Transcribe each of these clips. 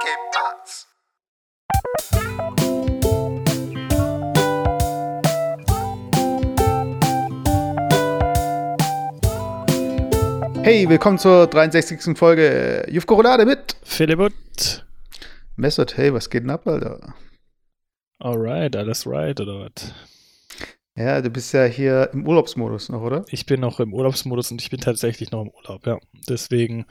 ¿Qué pasa? Hey, willkommen zur 63. Folge Jufko Roulade mit Philipp und Messert. Hey, was geht denn ab, Alter? Alright, alles right, oder was? Ja, du bist ja hier im Urlaubsmodus noch, oder? Ich bin noch im Urlaubsmodus und ich bin tatsächlich noch im Urlaub, ja. Deswegen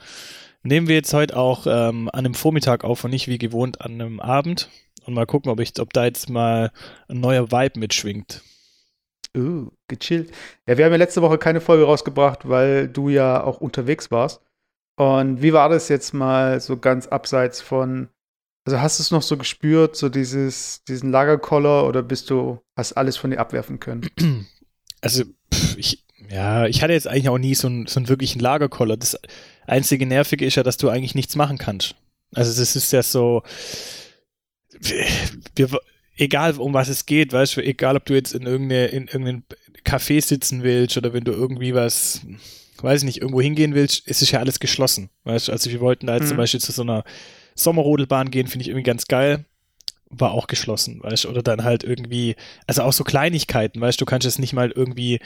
nehmen wir jetzt heute auch ähm, an einem Vormittag auf und nicht wie gewohnt an einem Abend. Und mal gucken, ob, ich, ob da jetzt mal ein neuer Vibe mitschwingt. Uh, gechillt. Ja, wir haben ja letzte Woche keine Folge rausgebracht, weil du ja auch unterwegs warst. Und wie war das jetzt mal so ganz abseits von, also hast du es noch so gespürt, so dieses, diesen Lagerkoller oder bist du, hast alles von dir abwerfen können? Also, pff, ich, ja, ich hatte jetzt eigentlich auch nie so einen, so einen wirklichen Lagerkoller. Das einzige Nervige ist ja, dass du eigentlich nichts machen kannst. Also, das ist ja so, wir, egal um was es geht, weißt du, egal ob du jetzt in, irgendeine, in irgendeinem Café sitzen willst oder wenn du irgendwie was, weiß ich nicht, irgendwo hingehen willst, ist es ja alles geschlossen. Weißt du, also wir wollten da jetzt Mhm. zum Beispiel zu so einer Sommerrodelbahn gehen, finde ich irgendwie ganz geil. War auch geschlossen, weißt du, oder dann halt irgendwie, also auch so Kleinigkeiten, weißt du, du kannst jetzt nicht mal irgendwie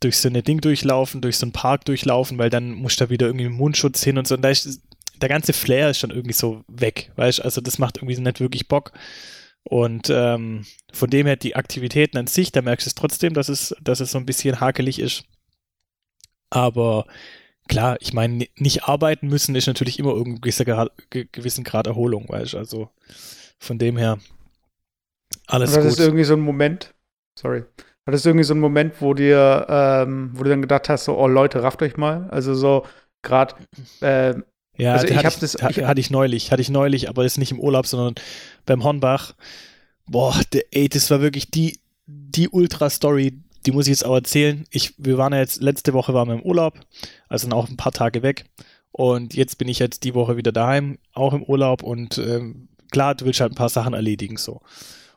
durch so eine Ding durchlaufen, durch so einen Park durchlaufen, weil dann musst du da wieder irgendwie Mundschutz hin und so. Und da ist, der ganze Flair ist schon irgendwie so weg, weißt du, also das macht irgendwie nicht wirklich Bock. Und ähm, von dem her die Aktivitäten an sich, da merkst du es trotzdem, dass es, dass es so ein bisschen hakelig ist. Aber klar, ich meine, nicht arbeiten müssen ist natürlich immer irgendwie gewisser Grad, ge- gewissen Grad Erholung, weißt du. Also von dem her alles Oder hattest gut. du irgendwie so einen Moment, sorry, hattest du irgendwie so einen Moment, wo dir, ähm, wo du dann gedacht hast, so, oh Leute, rafft euch mal? Also so, gerade, äh, Ja, Also ich hatte, hab das- ich- hatte ich neulich, hatte ich neulich, aber ist nicht im Urlaub, sondern beim Hornbach. Boah, der, ey, das war wirklich die, die Ultra-Story, die muss ich jetzt auch erzählen. Ich, wir waren ja jetzt, letzte Woche waren wir im Urlaub, also dann auch ein paar Tage weg. Und jetzt bin ich jetzt die Woche wieder daheim, auch im Urlaub und ähm, klar, du willst halt ein paar Sachen erledigen, so.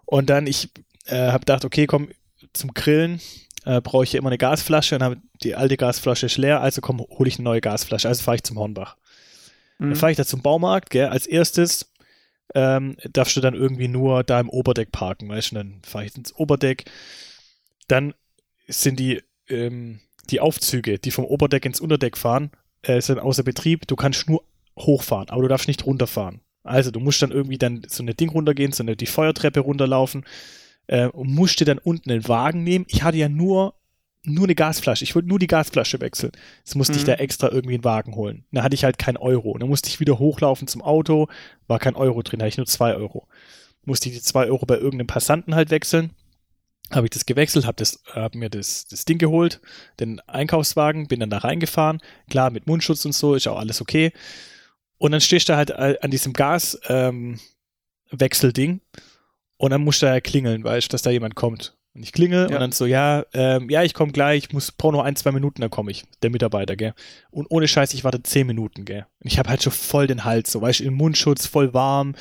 Und dann, ich äh, habe gedacht, okay, komm, zum Grillen äh, brauche ich ja immer eine Gasflasche und habe die alte Gasflasche ist leer, also komm, hole ich eine neue Gasflasche. Also fahre ich zum Hornbach. Dann mh, fahre ich da zum Baumarkt, gell, als erstes ähm, darfst du dann irgendwie nur da im Oberdeck parken, weißt du, dann fahre ich ins Oberdeck. Dann sind die, ähm, die Aufzüge, die vom Oberdeck ins Unterdeck fahren, äh, sind außer Betrieb. Du kannst nur hochfahren, aber du darfst nicht runterfahren. Also du musst dann irgendwie dann so eine Ding runtergehen, so eine die Feuertreppe runterlaufen äh, und musst dir dann unten einen Wagen nehmen. Ich hatte ja nur nur eine Gasflasche. Ich wollte nur die Gasflasche wechseln. Jetzt musste ich Mhm. da extra irgendwie einen Wagen holen. Da hatte ich halt kein Euro. Dann musste ich wieder hochlaufen zum Auto, war kein Euro drin, hatte ich nur zwei Euro. Musste ich die zwei Euro bei irgendeinem Passanten halt wechseln. Habe ich das gewechselt, habe das, hab mir das, das Ding geholt, den Einkaufswagen, bin dann da reingefahren. Klar, mit Mundschutz und so ist auch alles okay. Und dann stehst du halt äh, an diesem Gaswechselding ähm, und dann musst du da klingeln, weißt du, dass da jemand kommt. Und ich klingel Ja. und dann so, ja, ähm, ja, ich komme gleich, ich muss, noch ein, zwei Minuten, dann komme ich, der Mitarbeiter, gell. Und ohne Scheiß, ich warte zehn Minuten, gell. Und ich habe halt schon voll den Hals, so, weißt du, im Mundschutz, voll warm.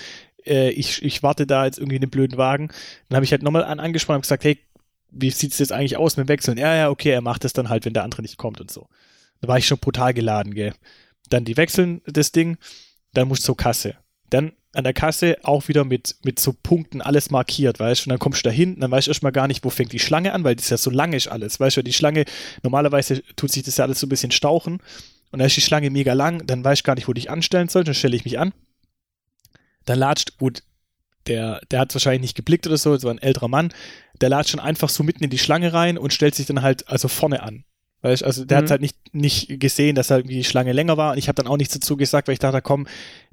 Äh, ich, ich warte da jetzt irgendwie in den blöden Wagen. Dann habe ich halt nochmal an, angesprochen und gesagt, hey, wie sieht's jetzt eigentlich aus mit dem Wechseln? Ja, ja, okay, er macht das dann halt, wenn der andere nicht kommt und so. Da war ich schon brutal geladen, gell. Dann die wechseln das Ding, dann musst du zur Kasse. Dann an der Kasse auch wieder mit, mit so Punkten alles markiert, weißt du, und dann kommst du da hin, dann weißt du erstmal gar nicht, wo fängt die Schlange an, weil das ja so lang ist alles, weißt du, die Schlange, normalerweise tut sich das ja alles so ein bisschen stauchen und dann ist die Schlange mega lang, dann weißt du gar nicht, wo dich anstellen sollst, dann stelle ich mich an, dann latscht, gut, der, der hat wahrscheinlich nicht geblickt oder so, das war ein älterer Mann, der latscht schon einfach so mitten in die Schlange rein und stellt sich dann halt also vorne an. Weißt, du, also der Mhm. hat halt nicht, nicht gesehen, dass halt irgendwie die Schlange länger war und ich habe dann auch nichts dazu gesagt, weil ich dachte, komm,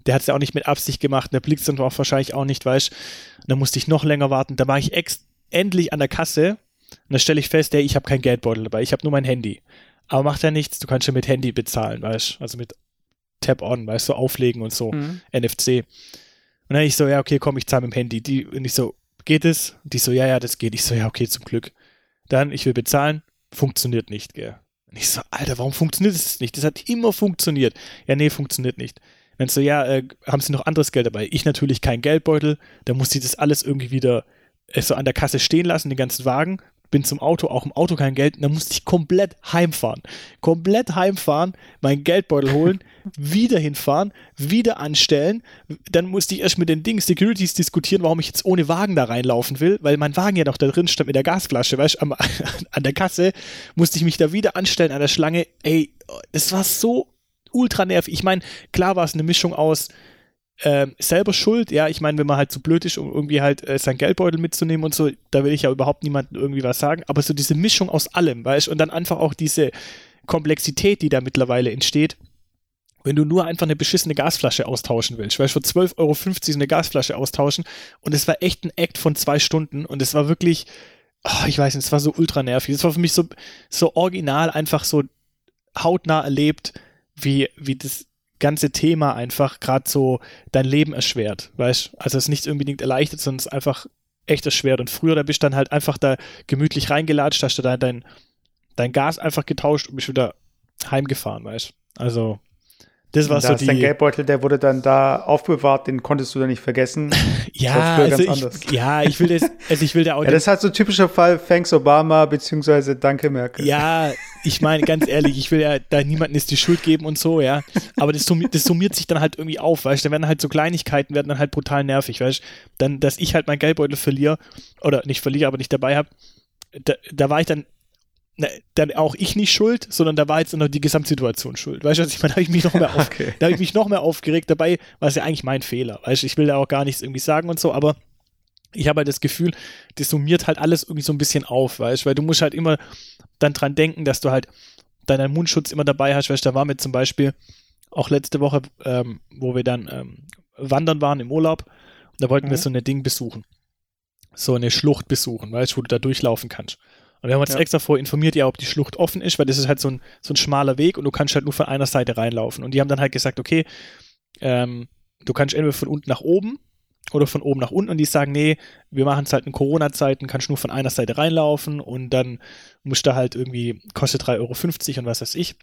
der hat es ja auch nicht mit Absicht gemacht, der blickt dann auch wahrscheinlich auch nicht, weißt Und dann musste ich noch länger warten. Da war ich ex endlich an der Kasse und dann stelle ich fest, ey, ich habe kein Geldbeutel dabei, ich habe nur mein Handy. Aber macht ja nichts, du kannst ja mit Handy bezahlen, weißt Also mit Tap-On, weißt du, auflegen und so. Mhm. NFC. Und dann ich so, ja, okay, komm, ich zahle mit dem Handy. Die, und ich so, geht es? Und die so, ja, ja, das geht. Ich so, ja, okay, zum Glück. Dann, ich will bezahlen, funktioniert nicht, gell. Und ich so, Alter, warum funktioniert das nicht? Das hat immer funktioniert. Ja, nee, funktioniert nicht. Dann so, ja, äh, haben Sie noch anderes Geld dabei? Ich natürlich kein Geldbeutel. Da musste ich das alles irgendwie wieder äh, so an der Kasse stehen lassen, den ganzen Wagen. Bin zum Auto, auch im Auto kein Geld, und dann musste ich komplett heimfahren. Komplett heimfahren, meinen Geldbeutel holen, wieder hinfahren, wieder anstellen. Dann musste ich erst mit den Ding Securities diskutieren, warum ich jetzt ohne Wagen da reinlaufen will, weil mein Wagen ja noch da drin stand mit der Gasflasche, weißt du, an der Kasse musste ich mich da wieder anstellen an der Schlange. Ey, das war so ultra nervig. Ich meine, klar war es eine Mischung aus ähm, selber schuld, ja, ich meine, wenn man halt so blöd ist, um irgendwie halt äh, sein Geldbeutel mitzunehmen und so, da will ich ja überhaupt niemandem irgendwie was sagen, aber so diese Mischung aus allem, weißt du, und dann einfach auch diese Komplexität, die da mittlerweile entsteht, wenn du nur einfach eine beschissene Gasflasche austauschen willst, weil für 12,50 Euro eine Gasflasche austauschen und es war echt ein Act von zwei Stunden und es war wirklich, oh, ich weiß nicht, es war so ultra nervig. Es war für mich so, so original einfach so hautnah erlebt, wie, wie das ganze Thema einfach gerade so dein Leben erschwert, weißt Also es ist nicht unbedingt erleichtert, sondern es ist einfach echt erschwert. Und früher, da bist du dann halt einfach da gemütlich reingelatscht, hast du da dein, dein Gas einfach getauscht und bist wieder heimgefahren, weißt Also das war da so die. Dein Geldbeutel, der wurde dann da aufbewahrt, den konntest du dann nicht vergessen. ja, also ich, ja, ich will das, also ich will da auch. ja, das ist halt so ein typischer Fall, thanks Obama, beziehungsweise danke Merkel. Ja, ich meine, ganz ehrlich, ich will ja da niemandem ist die Schuld geben und so, ja. Aber das summiert, das summiert sich dann halt irgendwie auf, weißt du, dann werden halt so Kleinigkeiten, werden dann halt brutal nervig, weißt du. Dann, dass ich halt mein Geldbeutel verliere, oder nicht verliere, aber nicht dabei habe, da, da war ich dann na, dann auch ich nicht schuld, sondern da war jetzt noch die Gesamtsituation schuld. Weißt du, was ich meine? Da habe ich mich noch mehr, auf, okay. da habe ich mich noch mehr aufgeregt. Dabei war es ja eigentlich mein Fehler. Weißt du, ich will da auch gar nichts irgendwie sagen und so, aber ich habe halt das Gefühl, das summiert halt alles irgendwie so ein bisschen auf, weißt du, weil du musst halt immer dann dran denken, dass du halt deinen Mundschutz immer dabei hast, weißt du, da waren wir zum Beispiel auch letzte Woche, ähm, wo wir dann ähm, wandern waren im Urlaub, und da wollten mhm. wir so eine Ding besuchen. So eine Schlucht besuchen, weißt du, wo du da durchlaufen kannst. Und wir haben uns ja. extra vorher informiert, ja, ob die Schlucht offen ist, weil das ist halt so ein, so ein schmaler Weg und du kannst halt nur von einer Seite reinlaufen. Und die haben dann halt gesagt, okay, ähm, du kannst entweder von unten nach oben oder von oben nach unten und die sagen, nee, wir machen es halt in Corona-Zeiten, kannst nur von einer Seite reinlaufen und dann musst du halt irgendwie, kostet 3,50 Euro und was weiß ich.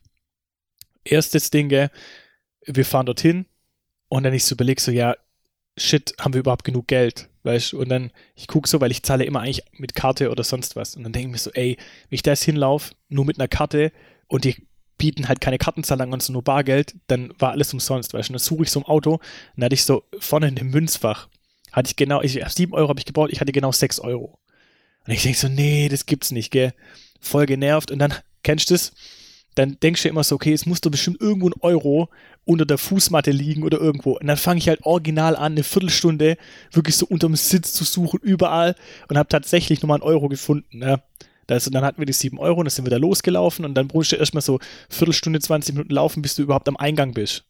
Erstes Ding, gell, wir fahren dorthin und dann ich so überleg so, ja, shit, haben wir überhaupt genug Geld? Weißt und dann, ich gucke so, weil ich zahle immer eigentlich mit Karte oder sonst was. Und dann denke ich mir so, ey, wenn ich da jetzt hinlaufe, nur mit einer Karte und die bieten halt keine Kartenzahlung an, sondern nur Bargeld, dann war alles umsonst, weißt du. Und dann suche ich so ein Auto, und dann hatte ich so vorne in dem Münzfach, hatte ich genau, ich, 7 Euro habe ich gebraucht, ich hatte genau 6 Euro. Und ich denke so, nee, das gibt's nicht, gell. Voll genervt. Und dann, kennst du das? Dann denkst du immer so, okay, es muss doch bestimmt irgendwo ein Euro unter der Fußmatte liegen oder irgendwo. Und dann fange ich halt original an, eine Viertelstunde wirklich so unterm Sitz zu suchen, überall und habe tatsächlich nochmal einen Euro gefunden. Ne? Das, und dann hatten wir die 7 Euro und dann sind wir da losgelaufen und dann brauchst du erstmal so Viertelstunde, 20 Minuten laufen, bis du überhaupt am Eingang bist.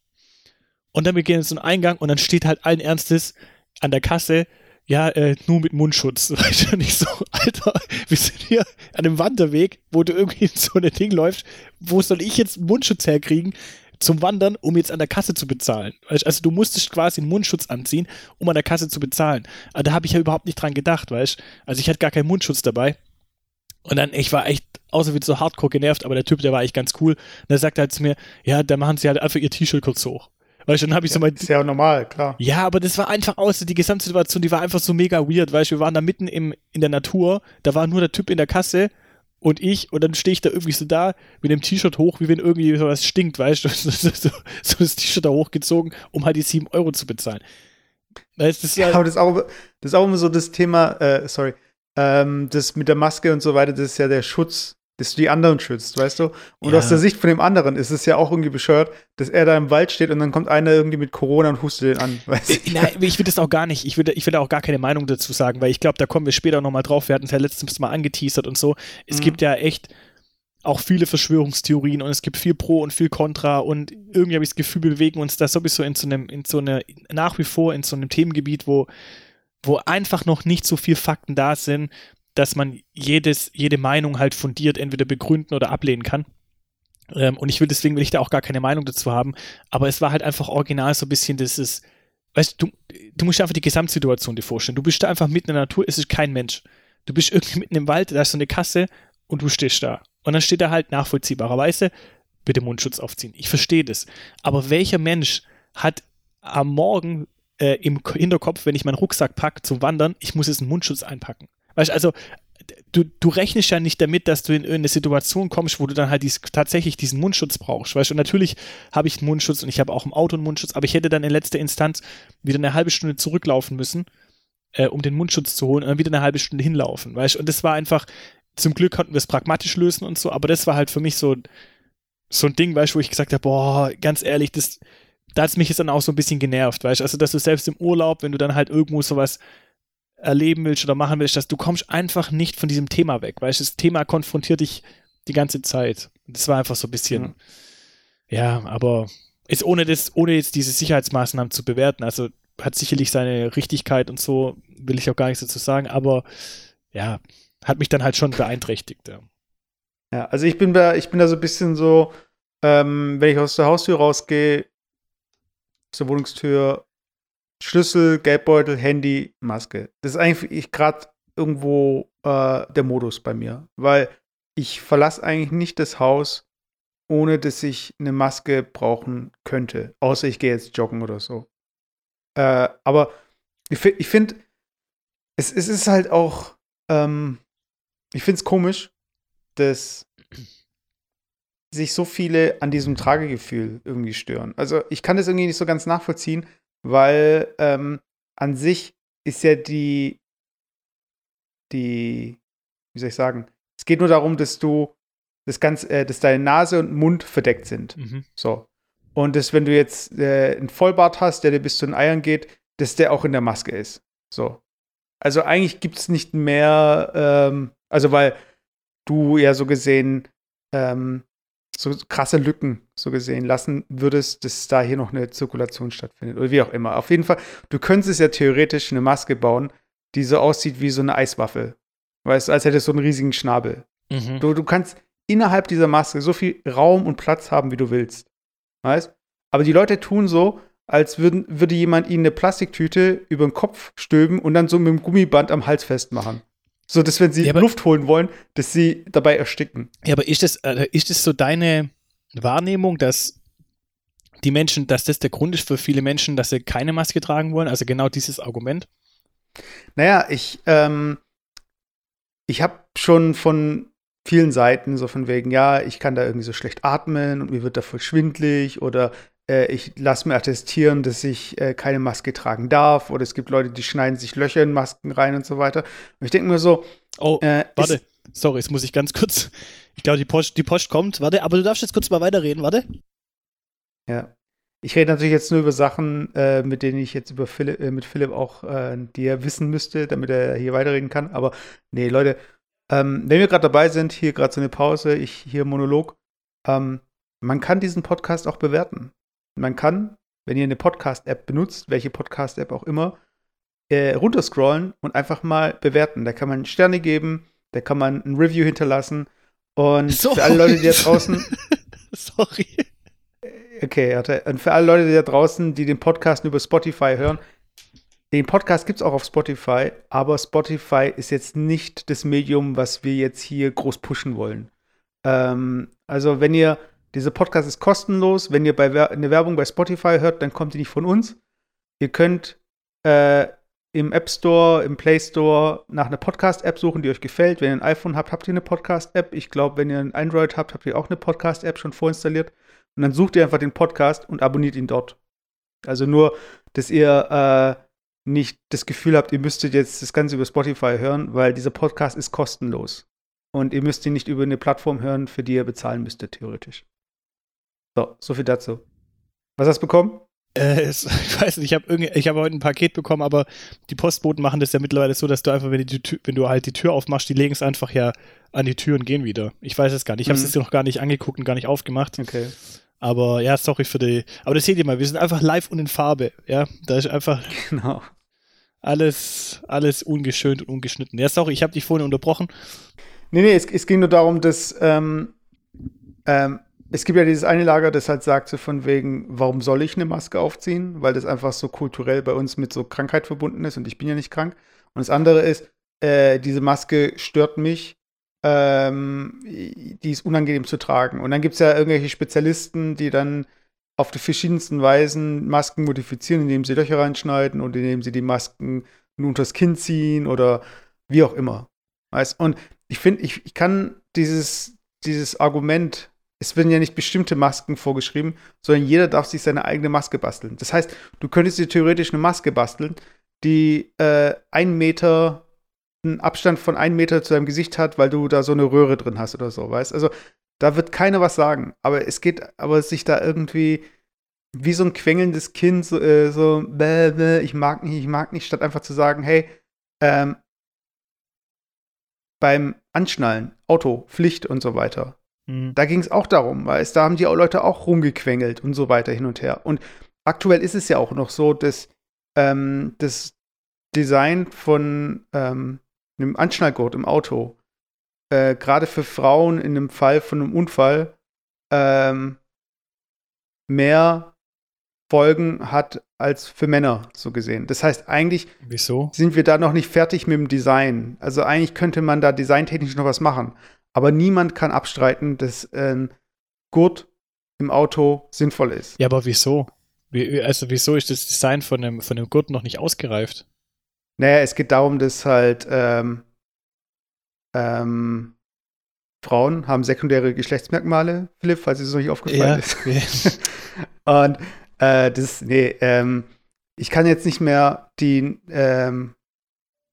Und dann wir gehen jetzt in den Eingang und dann steht halt allen Ernstes an der Kasse, ja, äh, nur mit Mundschutz. Weißt du, nicht so, Alter, wir sind hier an einem Wanderweg, wo du irgendwie in so ein Ding läufst. Wo soll ich jetzt Mundschutz herkriegen? zum Wandern, um jetzt an der Kasse zu bezahlen. Also du musstest quasi einen Mundschutz anziehen, um an der Kasse zu bezahlen. Aber da habe ich ja überhaupt nicht dran gedacht, weißt Also ich hatte gar keinen Mundschutz dabei. Und dann, ich war echt außer wie so hardcore genervt, aber der Typ, der war echt ganz cool. Und er sagte halt zu mir, ja, da machen sie halt einfach ihr T-Shirt kurz hoch. Weißt du, dann habe ich ja, so mein. Ist ja normal, klar. Ja, aber das war einfach aus, die Gesamtsituation, die war einfach so mega weird, weißt du, wir waren da mitten im, in der Natur, da war nur der Typ in der Kasse und ich, und dann stehe ich da irgendwie so da mit dem T-Shirt hoch, wie wenn irgendwie sowas stinkt, weißt du, so, so, so das T-Shirt da hochgezogen, um halt die 7 Euro zu bezahlen. Das ist ja, ja aber das ist, auch, das ist auch immer so das Thema, äh, sorry, ähm, das mit der Maske und so weiter, das ist ja der Schutz dass du die anderen schützt, weißt du? Und ja. aus der Sicht von dem anderen ist es ja auch irgendwie bescheuert, dass er da im Wald steht und dann kommt einer irgendwie mit Corona und hustet den an, weißt du? Äh, nein, ich will das auch gar nicht, ich will, ich will auch gar keine Meinung dazu sagen, weil ich glaube, da kommen wir später nochmal drauf, wir hatten es ja letztens mal angeteasert und so. Es mhm. gibt ja echt auch viele Verschwörungstheorien und es gibt viel Pro und viel Contra und irgendwie habe ich das Gefühl, wir bewegen uns da sowieso in so einem, in so einer, nach wie vor in so einem Themengebiet, wo wo einfach noch nicht so viel Fakten da sind, dass man jedes, jede Meinung halt fundiert entweder begründen oder ablehnen kann. Ähm, und ich will deswegen will ich da auch gar keine Meinung dazu haben. Aber es war halt einfach original so ein bisschen dieses, weißt du, du musst einfach die Gesamtsituation dir vorstellen. Du bist da einfach mitten in der Natur, es ist kein Mensch. Du bist irgendwie mitten im Wald, da ist so eine Kasse und du stehst da. Und dann steht da halt nachvollziehbarerweise, bitte Mundschutz aufziehen. Ich verstehe das. Aber welcher Mensch hat am Morgen äh, im Hinterkopf, wenn ich meinen Rucksack packe zum Wandern, ich muss jetzt einen Mundschutz einpacken? Weißt also, du, du rechnest ja nicht damit, dass du in irgendeine Situation kommst, wo du dann halt dies, tatsächlich diesen Mundschutz brauchst. Weißt du, und natürlich habe ich einen Mundschutz und ich habe auch im Auto einen Mundschutz, aber ich hätte dann in letzter Instanz wieder eine halbe Stunde zurücklaufen müssen, äh, um den Mundschutz zu holen und dann wieder eine halbe Stunde hinlaufen. Weißt du, und das war einfach, zum Glück konnten wir es pragmatisch lösen und so, aber das war halt für mich so, so ein Ding, weißt du, wo ich gesagt habe, boah, ganz ehrlich, das, da hat es mich jetzt dann auch so ein bisschen genervt, weißt du, also dass du selbst im Urlaub, wenn du dann halt irgendwo sowas erleben willst oder machen willst, dass du kommst einfach nicht von diesem Thema weg, du, das Thema konfrontiert dich die ganze Zeit. Das war einfach so ein bisschen, ja, ja aber ist ohne das, ohne jetzt diese Sicherheitsmaßnahmen zu bewerten, also hat sicherlich seine Richtigkeit und so, will ich auch gar nichts dazu sagen, aber ja, hat mich dann halt schon beeinträchtigt. Ja, ja also ich bin da, ich bin da so ein bisschen so, ähm, wenn ich aus der Haustür rausgehe, aus der Wohnungstür, Schlüssel, Geldbeutel, Handy, Maske. Das ist eigentlich gerade irgendwo äh, der Modus bei mir, weil ich verlasse eigentlich nicht das Haus, ohne dass ich eine Maske brauchen könnte. Außer ich gehe jetzt joggen oder so. Äh, aber ich, ich finde, es, es, ist halt auch, ähm, ich finde es komisch, dass sich so viele an diesem Tragegefühl irgendwie stören. Also ich kann das irgendwie nicht so ganz nachvollziehen, weil ähm, an sich ist ja die, die, wie soll ich sagen, es geht nur darum, dass du das Ganze, äh, dass deine Nase und Mund verdeckt sind. Mhm. So. Und dass, wenn du jetzt äh, einen Vollbart hast, der dir bis zu den Eiern geht, dass der auch in der Maske ist. So. Also eigentlich gibt es nicht mehr, ähm, also weil du ja so gesehen ähm, so krasse Lücken so gesehen lassen würdest, dass da hier noch eine Zirkulation stattfindet oder wie auch immer. Auf jeden Fall, du könntest ja theoretisch eine Maske bauen, die so aussieht wie so eine Eiswaffel. Weißt du, als hättest du so einen riesigen Schnabel. Mhm. Du, du kannst innerhalb dieser Maske so viel Raum und Platz haben, wie du willst. Weißt? Aber die Leute tun so, als würden, würde jemand ihnen eine Plastiktüte über den Kopf stülpen und dann so mit dem Gummiband am Hals festmachen. So, dass wenn sie ja, Luft holen wollen, dass sie dabei ersticken. Ja, aber ist das, äh, ist das so deine Wahrnehmung, dass die Menschen, dass das der Grund ist für viele Menschen, dass sie keine Maske tragen wollen? Also genau dieses Argument? Naja, ich, ähm, ich habe schon von vielen Seiten so von wegen, ja, ich kann da irgendwie so schlecht atmen und mir wird da voll schwindlig oder ich lasse mir attestieren, dass ich äh, keine Maske tragen darf oder es gibt Leute, die schneiden sich Löcher in Masken rein und so weiter. Und ich denke mir so, oh, äh, warte, sorry, jetzt muss ich ganz kurz, ich glaube, die Post, die Post kommt, warte, aber du darfst jetzt kurz mal weiterreden, warte. Ja. Ich rede natürlich jetzt nur über Sachen, äh, mit denen ich jetzt über Philipp, äh, mit Philipp auch, äh, die er wissen müsste, damit er hier weiterreden kann. Aber nee, Leute, ähm, wenn wir gerade dabei sind, hier gerade so eine Pause, ich hier Monolog, ähm, man kann diesen Podcast auch bewerten. Man kann, wenn ihr eine Podcast-App benutzt, welche Podcast-App auch immer, äh, runterscrollen und einfach mal bewerten. Da kann man Sterne geben, da kann man ein Review hinterlassen. Und Sorry. für alle Leute, die da draußen. Sorry. Äh, okay, warte. Und für alle Leute, die da draußen, die den Podcast über Spotify hören, den Podcast gibt es auch auf Spotify, aber Spotify ist jetzt nicht das Medium, was wir jetzt hier groß pushen wollen. Ähm, also, wenn ihr dieser Podcast ist kostenlos. Wenn ihr bei Wer eine Werbung bei Spotify hört, dann kommt die nicht von uns. Ihr könnt äh, im App Store, im Play Store nach einer Podcast-App suchen, die euch gefällt. Wenn ihr ein iPhone habt, habt ihr eine Podcast-App. Ich glaube, wenn ihr ein Android habt, habt ihr auch eine Podcast-App schon vorinstalliert. Und dann sucht ihr einfach den Podcast und abonniert ihn dort. Also nur, dass ihr äh, nicht das Gefühl habt, ihr müsstet jetzt das Ganze über Spotify hören, weil dieser Podcast ist kostenlos. Und ihr müsst ihn nicht über eine Plattform hören, für die ihr bezahlen müsstet, theoretisch. So, so viel dazu. Was hast du bekommen? Äh, ich weiß nicht, ich habe hab heute ein Paket bekommen, aber die Postboten machen das ja mittlerweile so, dass du einfach, wenn, die, wenn du halt die Tür aufmachst, die legen es einfach ja an die Tür und gehen wieder. Ich weiß es gar nicht. Ich habe es mhm. jetzt noch gar nicht angeguckt und gar nicht aufgemacht. Okay. Aber ja, sorry für die. Aber das seht ihr mal, wir sind einfach live und in Farbe. Ja, da ist einfach. Genau. Alles, alles ungeschönt und ungeschnitten. Ja, sorry, ich habe dich vorhin unterbrochen. Nee, nee, es, es ging nur darum, dass ähm, ähm, es gibt ja dieses eine Lager, das halt sagt so von wegen, warum soll ich eine Maske aufziehen? Weil das einfach so kulturell bei uns mit so Krankheit verbunden ist und ich bin ja nicht krank. Und das andere ist, äh, diese Maske stört mich, ähm, die ist unangenehm zu tragen. Und dann gibt es ja irgendwelche Spezialisten, die dann auf die verschiedensten Weisen Masken modifizieren, indem sie Löcher reinschneiden und indem sie die Masken nur unters Kinn ziehen oder wie auch immer. Weißt? Und ich finde, ich, ich kann dieses, dieses Argument, es werden ja nicht bestimmte Masken vorgeschrieben, sondern jeder darf sich seine eigene Maske basteln. Das heißt, du könntest dir theoretisch eine Maske basteln, die äh, einen Meter, einen Abstand von einem Meter zu deinem Gesicht hat, weil du da so eine Röhre drin hast oder so, weißt? Also da wird keiner was sagen. Aber es geht, aber sich da irgendwie wie so ein quengelndes Kind, so, äh, so bäh, bäh, ich mag nicht, ich mag nicht, statt einfach zu sagen, hey, ähm, beim Anschnallen, Auto, Pflicht und so weiter. Mhm. Da ging es auch darum, weil es, da haben die Leute auch rumgequengelt und so weiter hin und her. Und aktuell ist es ja auch noch so, dass ähm, das Design von ähm, einem Anschnallgurt im Auto, äh, gerade für Frauen in einem Fall von einem Unfall, ähm, mehr Folgen hat als für Männer, so gesehen. Das heißt, eigentlich Wieso? sind wir da noch nicht fertig mit dem Design. Also eigentlich könnte man da designtechnisch noch was machen. Aber niemand kann abstreiten, dass ein Gurt im Auto sinnvoll ist. Ja, aber wieso? Wie, also wieso ist das Design von dem, von dem Gurt noch nicht ausgereift? Naja, es geht darum, dass halt ähm, ähm, Frauen haben sekundäre Geschlechtsmerkmale, Philipp, falls es noch nicht aufgefallen ja. ist. Und äh, das, nee, ähm, ich kann jetzt nicht mehr die, ähm,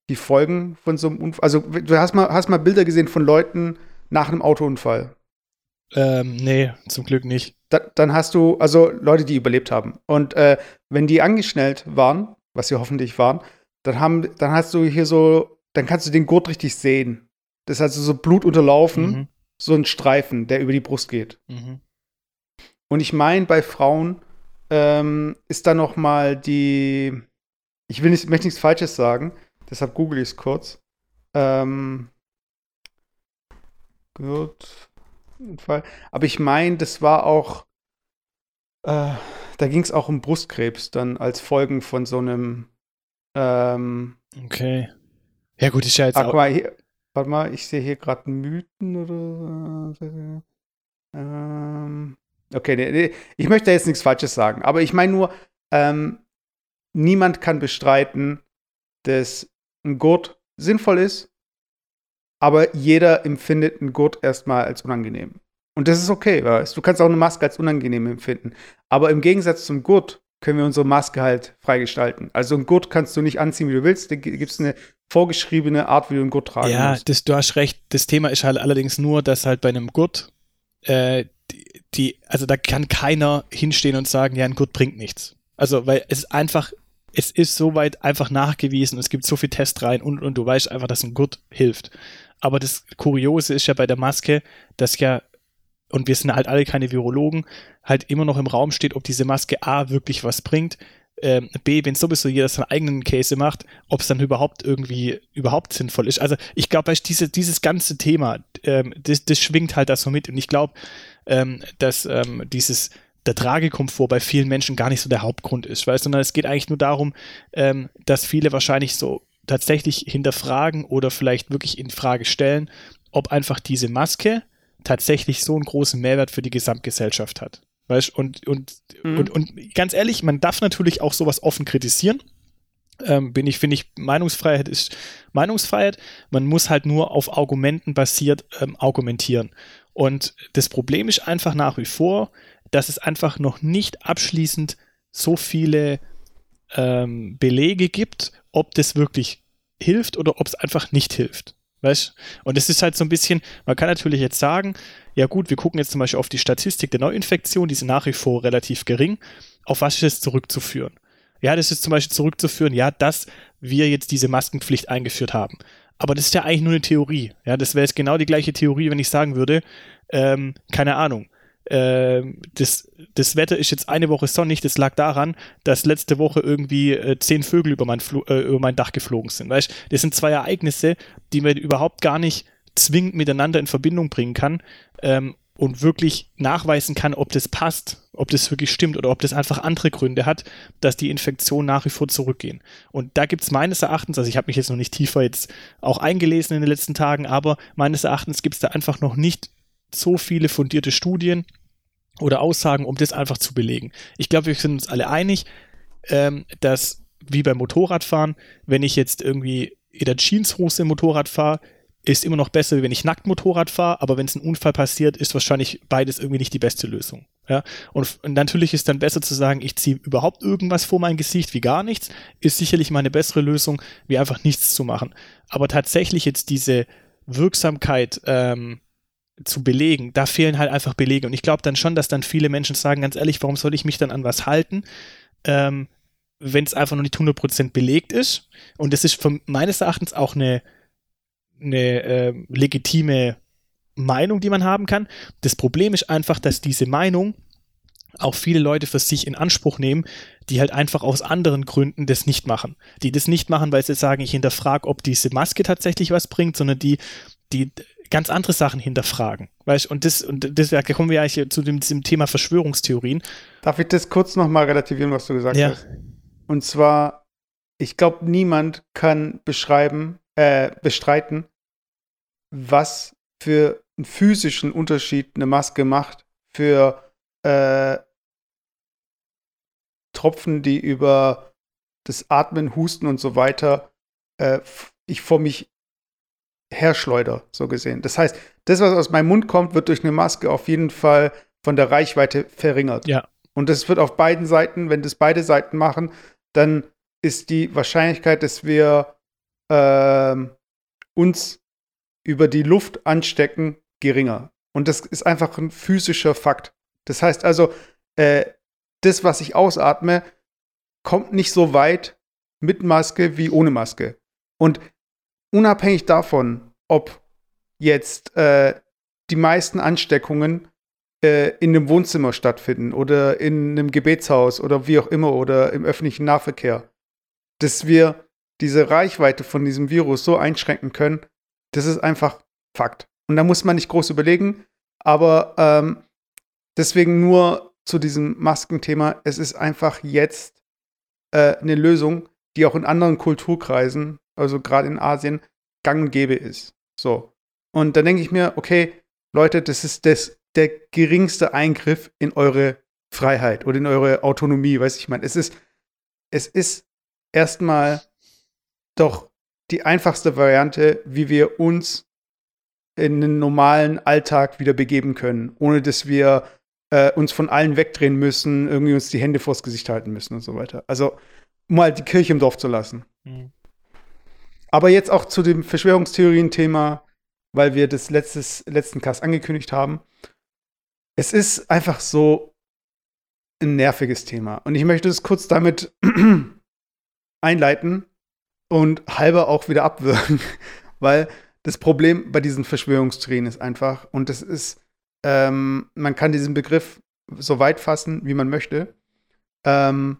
die Folgen von so einem Unfall. Also, du hast mal, hast mal Bilder gesehen von Leuten nach einem Autounfall. Ähm, nee, zum Glück nicht. Da, dann hast du, also Leute, die überlebt haben. Und äh, wenn die angeschnellt waren, was sie hoffentlich waren, dann haben, dann hast du hier so, dann kannst du den Gurt richtig sehen. Das ist also so Blut unterlaufen, mhm. so ein Streifen, der über die Brust geht. Mhm. Und ich meine, bei Frauen ähm, ist da noch mal die, ich will nicht, möchte nichts Falsches sagen, deshalb google ich es kurz. Ähm, gut. Aber ich meine, das war auch, äh, da ging es auch um Brustkrebs dann als Folgen von so einem. Ähm, okay. Ja gut, ist ja jetzt ach, auch. Mal, hier, warte mal, ich sehe hier gerade Mythen oder. Ähm, Okay, nee, nee, ich möchte jetzt nichts Falsches sagen, aber ich meine nur, ähm, niemand kann bestreiten, dass ein Gurt sinnvoll ist, aber jeder empfindet einen Gurt erstmal als unangenehm. Und das ist okay, weißt du kannst auch eine Maske als unangenehm empfinden. Aber im Gegensatz zum Gurt können wir unsere Maske halt freigestalten. Also ein Gurt kannst du nicht anziehen, wie du willst. Da gibt es eine vorgeschriebene Art, wie du einen Gurt tragen ja, musst. Ja, du hast recht. Das Thema ist halt allerdings nur, dass halt bei einem Gurt äh, die, also da kann keiner hinstehen und sagen, ja, ein Gurt bringt nichts. Also, weil es einfach, es ist soweit einfach nachgewiesen, es gibt so viel Testreihen und, und du weißt einfach, dass ein Gurt hilft. Aber das Kuriose ist ja bei der Maske, dass ja, und wir sind halt alle keine Virologen, halt immer noch im Raum steht, ob diese Maske A wirklich was bringt, ähm, B, wenn sowieso jeder seinen eigenen Case macht, ob es dann überhaupt irgendwie überhaupt sinnvoll ist. Also ich glaube, diese, dieses ganze Thema, ähm, das, das schwingt halt da so mit und ich glaube, ähm, dass ähm, dieses der Tragekomfort bei vielen Menschen gar nicht so der Hauptgrund ist, weil, sondern es geht eigentlich nur darum, ähm, dass viele wahrscheinlich so tatsächlich hinterfragen oder vielleicht wirklich in Frage stellen, ob einfach diese Maske tatsächlich so einen großen Mehrwert für die Gesamtgesellschaft hat. Weißt und, und, mhm. und, und ganz ehrlich, man darf natürlich auch sowas offen kritisieren. Ähm, bin ich, finde ich, Meinungsfreiheit ist Meinungsfreiheit. Man muss halt nur auf Argumenten basiert ähm, argumentieren. Und das Problem ist einfach nach wie vor, dass es einfach noch nicht abschließend so viele ähm, Belege gibt, ob das wirklich hilft oder ob es einfach nicht hilft. Weißt Und es ist halt so ein bisschen, man kann natürlich jetzt sagen, ja gut, wir gucken jetzt zum Beispiel auf die Statistik der Neuinfektion, die sind nach wie vor relativ gering. Auf was ist das zurückzuführen? Ja, das ist zum Beispiel zurückzuführen, ja, dass wir jetzt diese Maskenpflicht eingeführt haben. Aber das ist ja eigentlich nur eine Theorie. Ja, das wäre jetzt genau die gleiche Theorie, wenn ich sagen würde, ähm, keine Ahnung, ähm, das, das Wetter ist jetzt eine Woche sonnig, das lag daran, dass letzte Woche irgendwie äh, zehn Vögel über mein, äh, über mein Dach geflogen sind. Weißt das sind zwei Ereignisse, die man überhaupt gar nicht zwingend miteinander in Verbindung bringen kann ähm, und wirklich nachweisen kann, ob das passt, ob das wirklich stimmt oder ob das einfach andere Gründe hat, dass die Infektionen nach wie vor zurückgehen. Und da gibt es meines Erachtens, also ich habe mich jetzt noch nicht tiefer jetzt auch eingelesen in den letzten Tagen, aber meines Erachtens gibt es da einfach noch nicht so viele fundierte Studien oder Aussagen, um das einfach zu belegen. Ich glaube, wir sind uns alle einig, ähm, dass wie beim Motorradfahren, wenn ich jetzt irgendwie in der Jeanshose Motorrad fahre, ist immer noch besser, wenn ich nackt Motorrad fahre, aber wenn es ein Unfall passiert, ist wahrscheinlich beides irgendwie nicht die beste Lösung. Ja, und, und natürlich ist dann besser zu sagen, ich ziehe überhaupt irgendwas vor mein Gesicht wie gar nichts, ist sicherlich mal eine bessere Lösung, wie einfach nichts zu machen. Aber tatsächlich jetzt diese Wirksamkeit ähm, zu belegen, da fehlen halt einfach Belege. Und ich glaube dann schon, dass dann viele Menschen sagen, ganz ehrlich, warum soll ich mich dann an was halten, ähm, wenn es einfach noch nicht 100% belegt ist. Und das ist von meines Erachtens auch eine, eine äh, legitime Meinung, die man haben kann. Das Problem ist einfach, dass diese Meinung auch viele Leute für sich in Anspruch nehmen, die halt einfach aus anderen Gründen das nicht machen. Die das nicht machen, weil sie sagen, ich hinterfrage, ob diese Maske tatsächlich was bringt, sondern die, die ganz andere Sachen hinterfragen. Weißt und das, und das da kommen wir eigentlich zu dem, diesem Thema Verschwörungstheorien. Darf ich das kurz nochmal relativieren, was du gesagt ja. hast? Und zwar, ich glaube, niemand kann beschreiben, äh, bestreiten, was für einen physischen Unterschied eine Maske macht für äh, Tropfen, die über das Atmen, Husten und so weiter äh, ich vor mich herschleuder, so gesehen. Das heißt, das, was aus meinem Mund kommt, wird durch eine Maske auf jeden Fall von der Reichweite verringert. Ja. Und das wird auf beiden Seiten, wenn das beide Seiten machen, dann ist die Wahrscheinlichkeit, dass wir äh, uns über die Luft anstecken, geringer. Und das ist einfach ein physischer Fakt. Das heißt also, äh, das, was ich ausatme, kommt nicht so weit mit Maske wie ohne Maske. Und unabhängig davon, ob jetzt äh, die meisten Ansteckungen äh, in einem Wohnzimmer stattfinden oder in einem Gebetshaus oder wie auch immer oder im öffentlichen Nahverkehr, dass wir diese Reichweite von diesem Virus so einschränken können, das ist einfach Fakt. Und da muss man nicht groß überlegen, aber ähm, deswegen nur zu diesem Maskenthema. Es ist einfach jetzt äh, eine Lösung, die auch in anderen Kulturkreisen, also gerade in Asien, gang und gäbe ist. So. Und dann denke ich mir, okay, Leute, das ist das, der geringste Eingriff in eure Freiheit oder in eure Autonomie, weiß ich meine. Es ist, es ist erstmal doch die einfachste Variante, wie wir uns in den normalen Alltag wieder begeben können, ohne dass wir äh, uns von allen wegdrehen müssen, irgendwie uns die Hände vors Gesicht halten müssen und so weiter. Also, um halt die Kirche im Dorf zu lassen. Mhm. Aber jetzt auch zu dem Verschwörungstheorien-Thema, weil wir das letztes, letzten Cast angekündigt haben. Es ist einfach so ein nerviges Thema. Und ich möchte es kurz damit einleiten und halber auch wieder abwürgen, weil das Problem bei diesen Verschwörungstheorien ist einfach, und das ist, ähm, man kann diesen Begriff so weit fassen, wie man möchte. Ähm,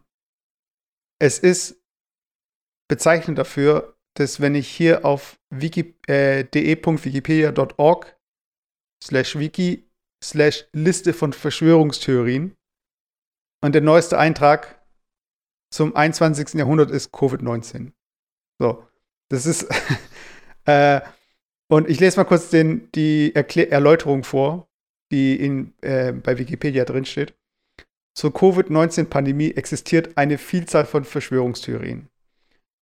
es ist bezeichnend dafür, dass wenn ich hier auf wiki, äh, de.wikipedia.org slash wiki slash Liste von Verschwörungstheorien und der neueste Eintrag zum 21. Jahrhundert ist Covid-19. So, das ist äh, und ich lese mal kurz den, die Erklä Erläuterung vor, die in, äh, bei Wikipedia drinsteht. Zur Covid-19-Pandemie existiert eine Vielzahl von Verschwörungstheorien,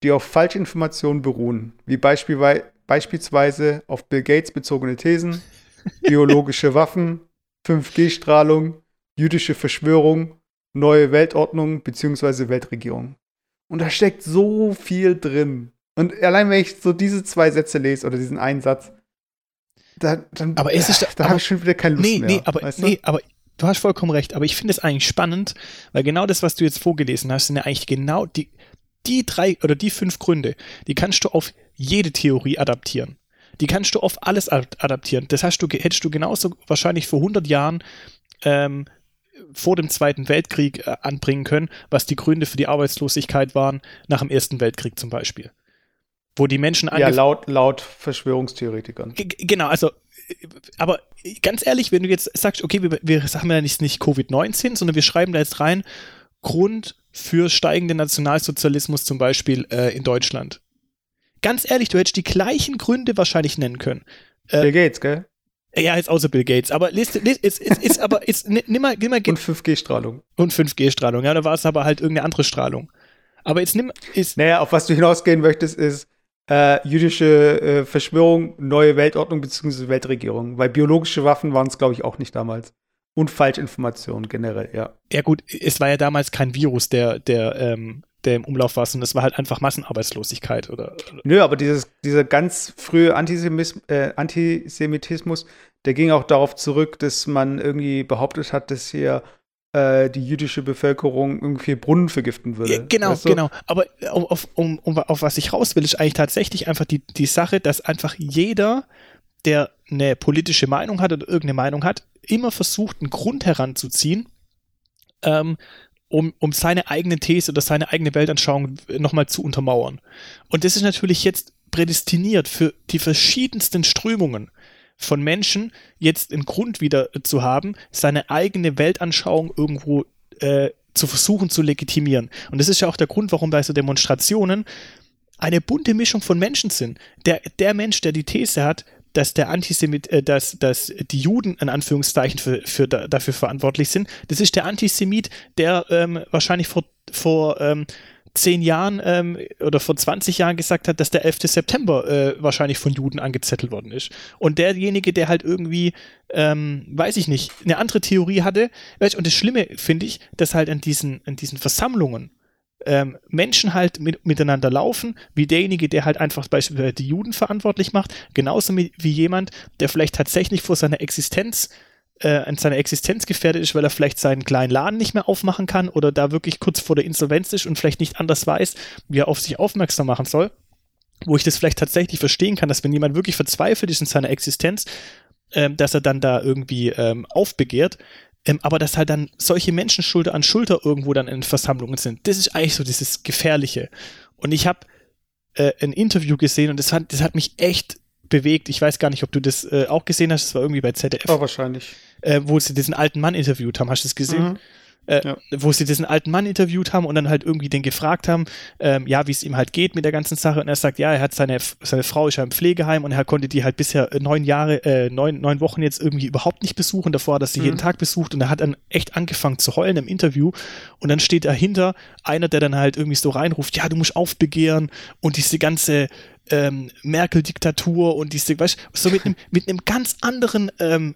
die auf Falschinformationen beruhen, wie beispielsweise auf Bill Gates bezogene Thesen, biologische Waffen, 5G-Strahlung, jüdische Verschwörung, neue Weltordnung bzw. Weltregierung. Und da steckt so viel drin. Und allein wenn ich so diese zwei Sätze lese oder diesen einen Satz, da, dann, aber ist es, da, da habe ich schon wieder keine Lust nee, mehr. Nee, aber, weißt du? nee, aber du hast vollkommen recht. Aber ich finde es eigentlich spannend, weil genau das, was du jetzt vorgelesen hast, sind ja eigentlich genau die, die drei oder die fünf Gründe, die kannst du auf jede Theorie adaptieren. Die kannst du auf alles adaptieren. Das hast du, hättest du genauso wahrscheinlich vor 100 Jahren ähm, vor dem Zweiten Weltkrieg äh, anbringen können, was die Gründe für die Arbeitslosigkeit waren nach dem Ersten Weltkrieg zum Beispiel wo die Menschen Ja, laut, laut Verschwörungstheoretikern. genau, also, aber ganz ehrlich, wenn du jetzt sagst, okay, wir, wir sagen ja nicht, nicht Covid-19, sondern wir schreiben da jetzt rein, Grund für steigenden Nationalsozialismus zum Beispiel äh, in Deutschland. Ganz ehrlich, du hättest die gleichen Gründe wahrscheinlich nennen können. Äh, Bill Gates, gell? Ja, jetzt außer Bill Gates. Aber ist, ist, ist, ist, ist aber ist, nimm mal, nimm mal Und 5G-Strahlung. Und 5G-Strahlung, ja, da war es aber halt irgendeine andere Strahlung. Aber jetzt nimm. Ist naja, auf was du hinausgehen möchtest, ist, äh, jüdische äh, Verschwörung, neue Weltordnung bzw. Weltregierung. Weil biologische Waffen waren es, glaube ich, auch nicht damals. Und Falschinformationen generell, ja. Ja, gut, es war ja damals kein Virus, der, der, ähm, der im Umlauf war, sondern es war halt einfach Massenarbeitslosigkeit, oder? Nö, aber dieses, dieser ganz frühe Antisemitismus, äh, Antisemitismus, der ging auch darauf zurück, dass man irgendwie behauptet hat, dass hier äh, die jüdische Bevölkerung irgendwie Brunnen vergiften würde. Genau, weißt du? genau. Aber auf, um, um, auf was ich raus will, ist eigentlich tatsächlich einfach die, die Sache, dass einfach jeder, der eine politische Meinung hat oder irgendeine Meinung hat, immer versucht, einen Grund heranzuziehen, ähm, um, um seine eigene These oder seine eigene Weltanschauung nochmal zu untermauern. Und das ist natürlich jetzt prädestiniert für die verschiedensten Strömungen von Menschen, jetzt einen Grund wieder zu haben, seine eigene Weltanschauung irgendwo äh, zu versuchen zu legitimieren. Und das ist ja auch der Grund, warum bei so Demonstrationen eine bunte Mischung von Menschen sind. Der, der Mensch, der die These hat, dass der Antisemit, äh, dass, dass die Juden in Anführungszeichen für, für, dafür verantwortlich sind. Das ist der Antisemit, der ähm, wahrscheinlich vor, vor ähm, zehn Jahren ähm, oder vor 20 Jahren gesagt hat, dass der 11. September äh, wahrscheinlich von Juden angezettelt worden ist. Und derjenige, der halt irgendwie, ähm, weiß ich nicht, eine andere Theorie hatte. Und das Schlimme finde ich, dass halt an diesen, an diesen Versammlungen ähm, Menschen halt mit, miteinander laufen, wie derjenige, der halt einfach beispielsweise die Juden verantwortlich macht, genauso wie, jemand, der vielleicht tatsächlich vor seiner Existenz äh, in seiner Existenz gefährdet ist, weil er vielleicht seinen kleinen Laden nicht mehr aufmachen kann oder da wirklich kurz vor der Insolvenz ist und vielleicht nicht anders weiß, wie er auf sich aufmerksam machen soll. Wo ich das vielleicht tatsächlich verstehen kann, dass wenn jemand wirklich verzweifelt ist in seiner Existenz, ähm, dass er dann da irgendwie ähm, aufbegehrt, ähm, aber dass halt dann solche Menschen Schulter an Schulter irgendwo dann in Versammlungen sind. Das ist eigentlich so dieses Gefährliche. Und ich habe äh, ein Interview gesehen und das hat, das hat mich echt bewegt. Ich weiß gar nicht, ob du das äh, auch gesehen hast. Das war irgendwie bei ZDF. Oh, wahrscheinlich. Äh, wo sie diesen alten Mann interviewt haben. Hast du das gesehen? Mhm. Äh, ja. wo sie diesen alten Mann interviewt haben und dann halt irgendwie den gefragt haben, ähm, ja, wie es ihm halt geht mit der ganzen Sache. Und er sagt, ja, er hat seine, seine Frau ist ja im Pflegeheim und er konnte die halt bisher neun Jahre, äh, neun, neun Wochen jetzt irgendwie überhaupt nicht besuchen. Davor hat er sie mhm. jeden Tag besucht und er hat dann echt angefangen zu heulen im Interview. Und dann steht dahinter einer, der dann halt irgendwie so reinruft, ja, du musst aufbegehren und diese ganze ähm, Merkel-Diktatur und diese, weißt so mit einem mit einem ganz anderen ähm,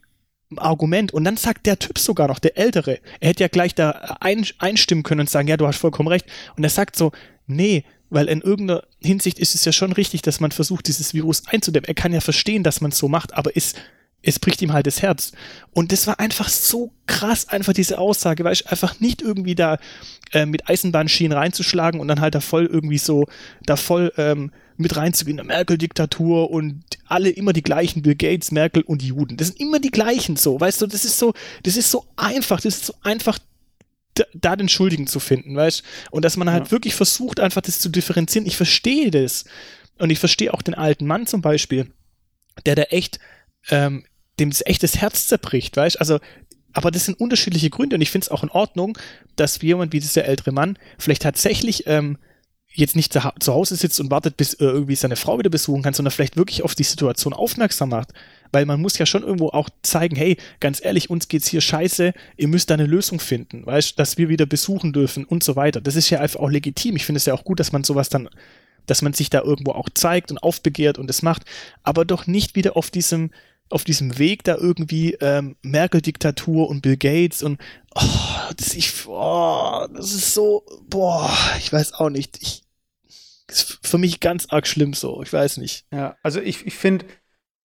Argument. Und dann sagt der Typ sogar noch, der Ältere, er hätte ja gleich da ein, einstimmen können und sagen, ja, du hast vollkommen recht. Und er sagt so, nee, weil in irgendeiner Hinsicht ist es ja schon richtig, dass man versucht, dieses Virus einzudämmen. Er kann ja verstehen, dass man es so macht, aber es, es bricht ihm halt das Herz. Und das war einfach so krass, einfach diese Aussage, weil ich einfach nicht irgendwie da äh, mit Eisenbahnschienen reinzuschlagen und dann halt da voll irgendwie so, da voll ähm, mit reinzugehen, eine Merkel-Diktatur und alle immer die gleichen, Bill Gates, Merkel und Juden. Das sind immer die gleichen so, weißt du, das ist so, das ist so einfach, das ist so einfach da, den Schuldigen zu finden, weißt Und dass man halt ja. wirklich versucht, einfach das zu differenzieren. Ich verstehe das. Und ich verstehe auch den alten Mann zum Beispiel, der da echt, ähm, dem das echt das Herz zerbricht, weißt Also, aber das sind unterschiedliche Gründe und ich finde es auch in Ordnung, dass jemand wie dieser ältere Mann vielleicht tatsächlich ähm, jetzt nicht zu, Hause sitzt und wartet, bis äh, irgendwie seine Frau wieder besuchen kann, sondern vielleicht wirklich auf die Situation aufmerksam macht. Weil man muss ja schon irgendwo auch zeigen, hey, ganz ehrlich, uns geht's hier scheiße, ihr müsst da eine Lösung finden, weißt, dass wir wieder besuchen dürfen und so weiter. Das ist ja einfach auch legitim. Ich finde es ja auch gut, dass man sowas dann, dass man sich da irgendwo auch zeigt und aufbegehrt und es macht, aber doch nicht wieder auf diesem, auf diesem Weg da irgendwie ähm, Merkel-Diktatur und Bill Gates und oh, das, ich, oh, das ist so, boah, ich weiß auch nicht. Ich, ist für mich ganz arg schlimm so, ich weiß nicht. Ja, also ich, ich finde,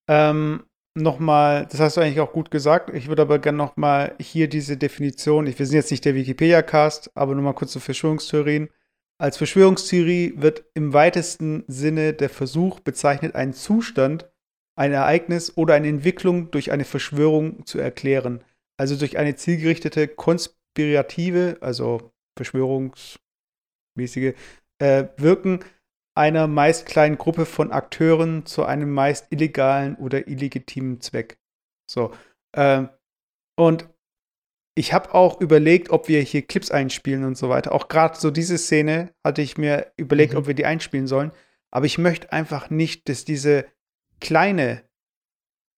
ähm, nochmal, das hast du eigentlich auch gut gesagt, ich würde aber gerne nochmal hier diese Definition, ich, wir sind jetzt nicht der Wikipedia-Cast, aber nochmal kurz zu Verschwörungstheorien. Als Verschwörungstheorie wird im weitesten Sinne der Versuch bezeichnet, einen Zustand, ein Ereignis oder eine Entwicklung durch eine Verschwörung zu erklären. Also durch eine zielgerichtete, konspirative, also verschwörungsmäßige äh, Wirken einer meist kleinen Gruppe von Akteuren zu einem meist illegalen oder illegitimen Zweck. So. Ähm, und ich habe auch überlegt, ob wir hier Clips einspielen und so weiter. Auch gerade so diese Szene hatte ich mir überlegt, mhm. ob wir die einspielen sollen. Aber ich möchte einfach nicht, dass diese kleine,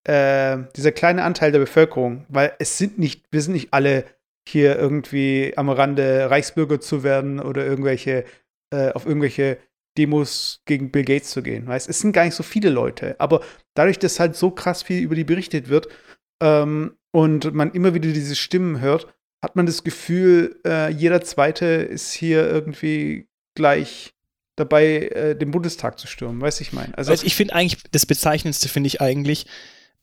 äh, dieser kleine Anteil der Bevölkerung, weil es sind nicht, wir sind nicht alle hier irgendwie am Rande Reichsbürger zu werden oder irgendwelche, äh, auf irgendwelche Demos gegen Bill Gates zu gehen. Weißt? Es sind gar nicht so viele Leute, aber dadurch, dass halt so krass viel über die berichtet wird ähm, und man immer wieder diese Stimmen hört, hat man das Gefühl, äh, jeder Zweite ist hier irgendwie gleich dabei, äh, den Bundestag zu stürmen. Weiß ich mein. Also, also ich finde eigentlich, das Bezeichnendste finde ich eigentlich,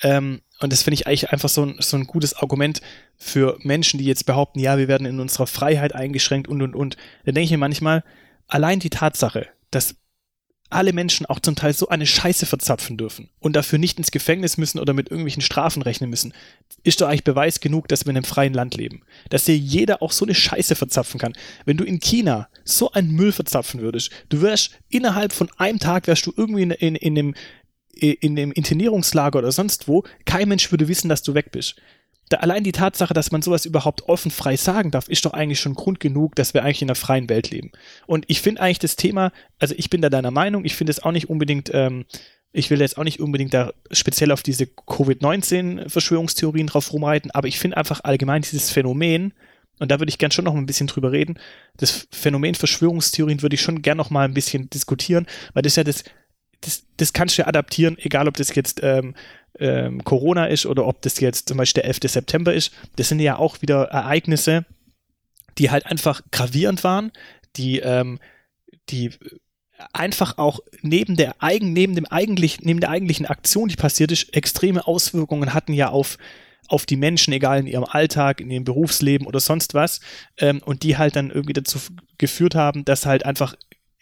ähm, und das finde ich eigentlich einfach so ein, so ein gutes Argument für Menschen, die jetzt behaupten, ja, wir werden in unserer Freiheit eingeschränkt und und und. Da denke ich mir manchmal, allein die Tatsache, dass alle Menschen auch zum Teil so eine Scheiße verzapfen dürfen und dafür nicht ins Gefängnis müssen oder mit irgendwelchen Strafen rechnen müssen, ist doch eigentlich Beweis genug, dass wir in einem freien Land leben. Dass hier jeder auch so eine Scheiße verzapfen kann. Wenn du in China so einen Müll verzapfen würdest, du wärst innerhalb von einem Tag wärst du irgendwie in, in, in, einem, in dem Internierungslager oder sonst wo, kein Mensch würde wissen, dass du weg bist da allein die Tatsache, dass man sowas überhaupt offen frei sagen darf, ist doch eigentlich schon Grund genug, dass wir eigentlich in einer freien Welt leben. Und ich finde eigentlich das Thema, also ich bin da deiner Meinung, ich finde es auch nicht unbedingt, ähm, ich will jetzt auch nicht unbedingt da speziell auf diese Covid-19-Verschwörungstheorien drauf rumreiten, aber ich finde einfach allgemein dieses Phänomen, und da würde ich gern schon noch ein bisschen drüber reden, das Phänomen Verschwörungstheorien würde ich schon gern noch mal ein bisschen diskutieren, weil das ja das, das, das kannst du adaptieren, egal ob das jetzt ähm, ähm, Corona ist oder ob das jetzt zum Beispiel der 11. September ist, das sind ja auch wieder Ereignisse, die halt einfach gravierend waren, die, ähm, die einfach auch neben der eigen, neben dem eigentlich, neben der eigentlichen Aktion, die passiert ist, extreme Auswirkungen hatten ja auf auf die Menschen, egal in ihrem Alltag, in ihrem Berufsleben oder sonst was, ähm, und die halt dann irgendwie dazu geführt haben, dass halt einfach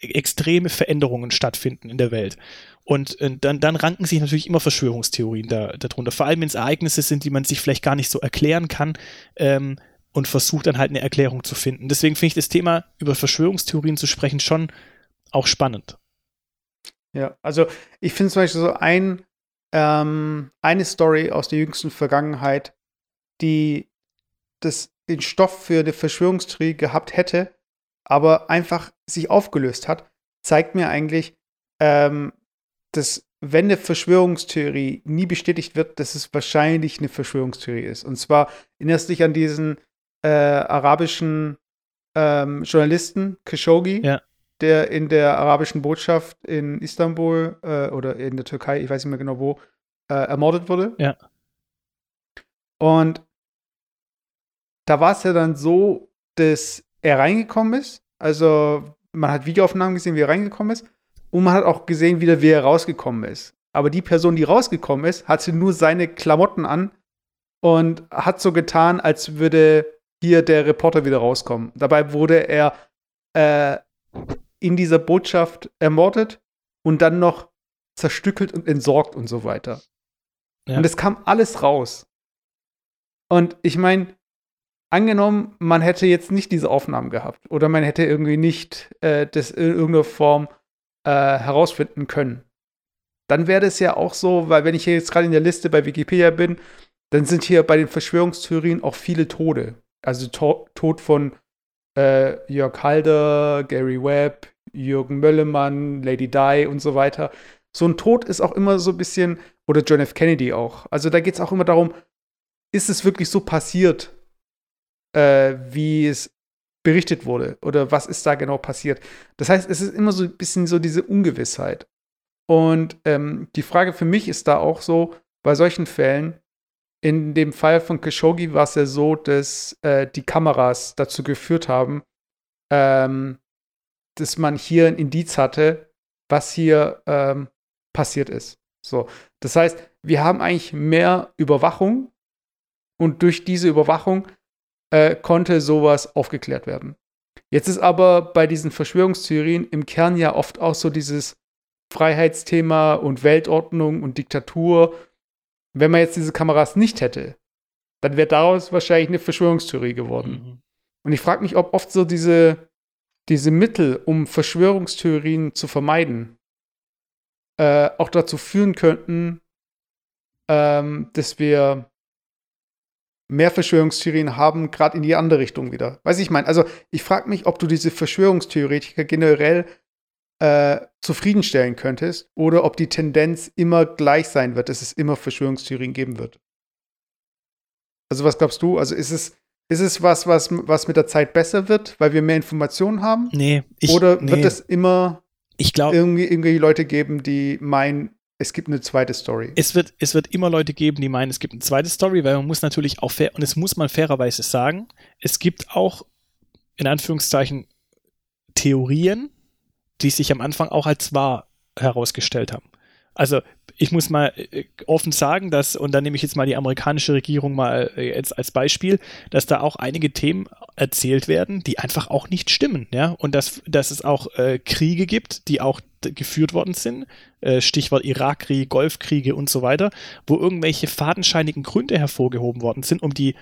extreme Veränderungen stattfinden in der Welt. Und äh, dann, dann ranken sich natürlich immer Verschwörungstheorien da, darunter. Vor allem, wenn es Ereignisse sind, die man sich vielleicht gar nicht so erklären kann ähm, und versucht dann halt eine Erklärung zu finden. Deswegen finde ich das Thema über Verschwörungstheorien zu sprechen schon auch spannend. Ja, also ich finde zum Beispiel so ein, ähm, eine Story aus der jüngsten Vergangenheit, die das, den Stoff für eine Verschwörungstheorie gehabt hätte, aber einfach sich aufgelöst hat, zeigt mir eigentlich, ähm, dass wenn eine Verschwörungstheorie nie bestätigt wird, dass es wahrscheinlich eine Verschwörungstheorie ist. Und zwar erinnerst du dich an diesen äh, arabischen ähm, Journalisten, Khashoggi, ja. der in der arabischen Botschaft in Istanbul äh, oder in der Türkei, ich weiß nicht mehr genau wo, äh, ermordet wurde. Ja. Und da war es ja dann so, dass er reingekommen ist. Also man hat Videoaufnahmen gesehen, wie er reingekommen ist. Und man hat auch gesehen, wieder, wie er rausgekommen ist. Aber die Person, die rausgekommen ist, hatte nur seine Klamotten an und hat so getan, als würde hier der Reporter wieder rauskommen. Dabei wurde er äh, in dieser Botschaft ermordet und dann noch zerstückelt und entsorgt und so weiter. Ja. Und es kam alles raus. Und ich meine, angenommen, man hätte jetzt nicht diese Aufnahmen gehabt oder man hätte irgendwie nicht äh, das in irgendeiner Form äh, herausfinden können. Dann wäre das ja auch so, weil wenn ich hier jetzt gerade in der Liste bei Wikipedia bin, dann sind hier bei den Verschwörungstheorien auch viele Tode. Also to Tod von äh, Jörg Halder, Gary Webb, Jürgen Möllemann, Lady Di und so weiter. So ein Tod ist auch immer so ein bisschen, oder John F. Kennedy auch. Also da geht es auch immer darum, ist es wirklich so passiert, äh, wie es berichtet wurde oder was ist da genau passiert. Das heißt, es ist immer so ein bisschen so diese Ungewissheit. Und ähm, die Frage für mich ist da auch so, bei solchen Fällen, in dem Fall von Khashoggi war es ja so, dass äh, die Kameras dazu geführt haben, ähm, dass man hier ein Indiz hatte, was hier ähm, passiert ist. So, das heißt, wir haben eigentlich mehr Überwachung und durch diese Überwachung äh, konnte sowas aufgeklärt werden. Jetzt ist aber bei diesen Verschwörungstheorien im Kern ja oft auch so dieses Freiheitsthema und Weltordnung und Diktatur. Wenn man jetzt diese Kameras nicht hätte, dann wäre daraus wahrscheinlich eine Verschwörungstheorie geworden. Mhm. Und ich frage mich, ob oft so diese, diese Mittel, um Verschwörungstheorien zu vermeiden, äh, auch dazu führen könnten, ähm, dass wir mehr Verschwörungstheorien haben, gerade in die andere Richtung wieder. Weiß ich meine, also ich frage mich, ob du diese Verschwörungstheoretiker generell äh, zufriedenstellen könntest oder ob die Tendenz immer gleich sein wird, dass es immer Verschwörungstheorien geben wird. Also was glaubst du? Also ist es, ist es was, was, was mit der Zeit besser wird, weil wir mehr Informationen haben? Nee. Ich, oder wird es immer Ich glaube. Irgendwie, irgendwie Leute geben, die meinen, es gibt eine zweite Story. Es wird, es wird immer Leute geben, die meinen, es gibt eine zweite Story, weil man muss natürlich auch fair, und es muss man fairerweise sagen, es gibt auch, in Anführungszeichen, Theorien, die sich am Anfang auch als wahr herausgestellt haben. Also ich muss mal äh, offen sagen, dass, und da nehme ich jetzt mal die amerikanische Regierung mal äh, jetzt als Beispiel, dass da auch einige Themen erzählt werden, die einfach auch nicht stimmen, ja, und dass, dass es auch äh, Kriege gibt, die auch geführt worden sind, äh, Stichwort Irakkrieg, Golfkriege und so weiter, wo irgendwelche fadenscheinigen Gründe hervorgehoben worden sind, um die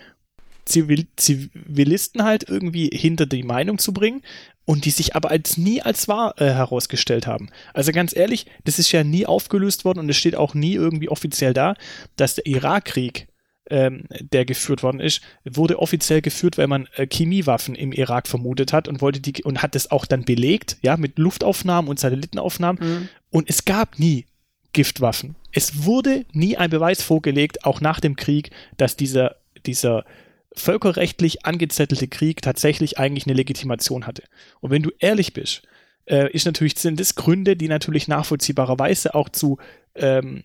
Zivil Zivilisten halt irgendwie hinter die Meinung zu bringen und die sich aber als nie als wahr äh, herausgestellt haben. Also ganz ehrlich, das ist ja nie aufgelöst worden und es steht auch nie irgendwie offiziell da, dass der Irakkrieg, ähm, der geführt worden ist, wurde offiziell geführt, weil man äh, Chemiewaffen im Irak vermutet hat und wollte die und hat das auch dann belegt, ja, mit Luftaufnahmen und Satellitenaufnahmen. Mhm. Und es gab nie Giftwaffen. Es wurde nie ein Beweis vorgelegt, auch nach dem Krieg, dass dieser, dieser völkerrechtlich angezettelte Krieg tatsächlich eigentlich eine Legitimation hatte. Und wenn du ehrlich bist, äh, ist natürlich, sind das Gründe, die natürlich nachvollziehbarerweise auch zu, ähm,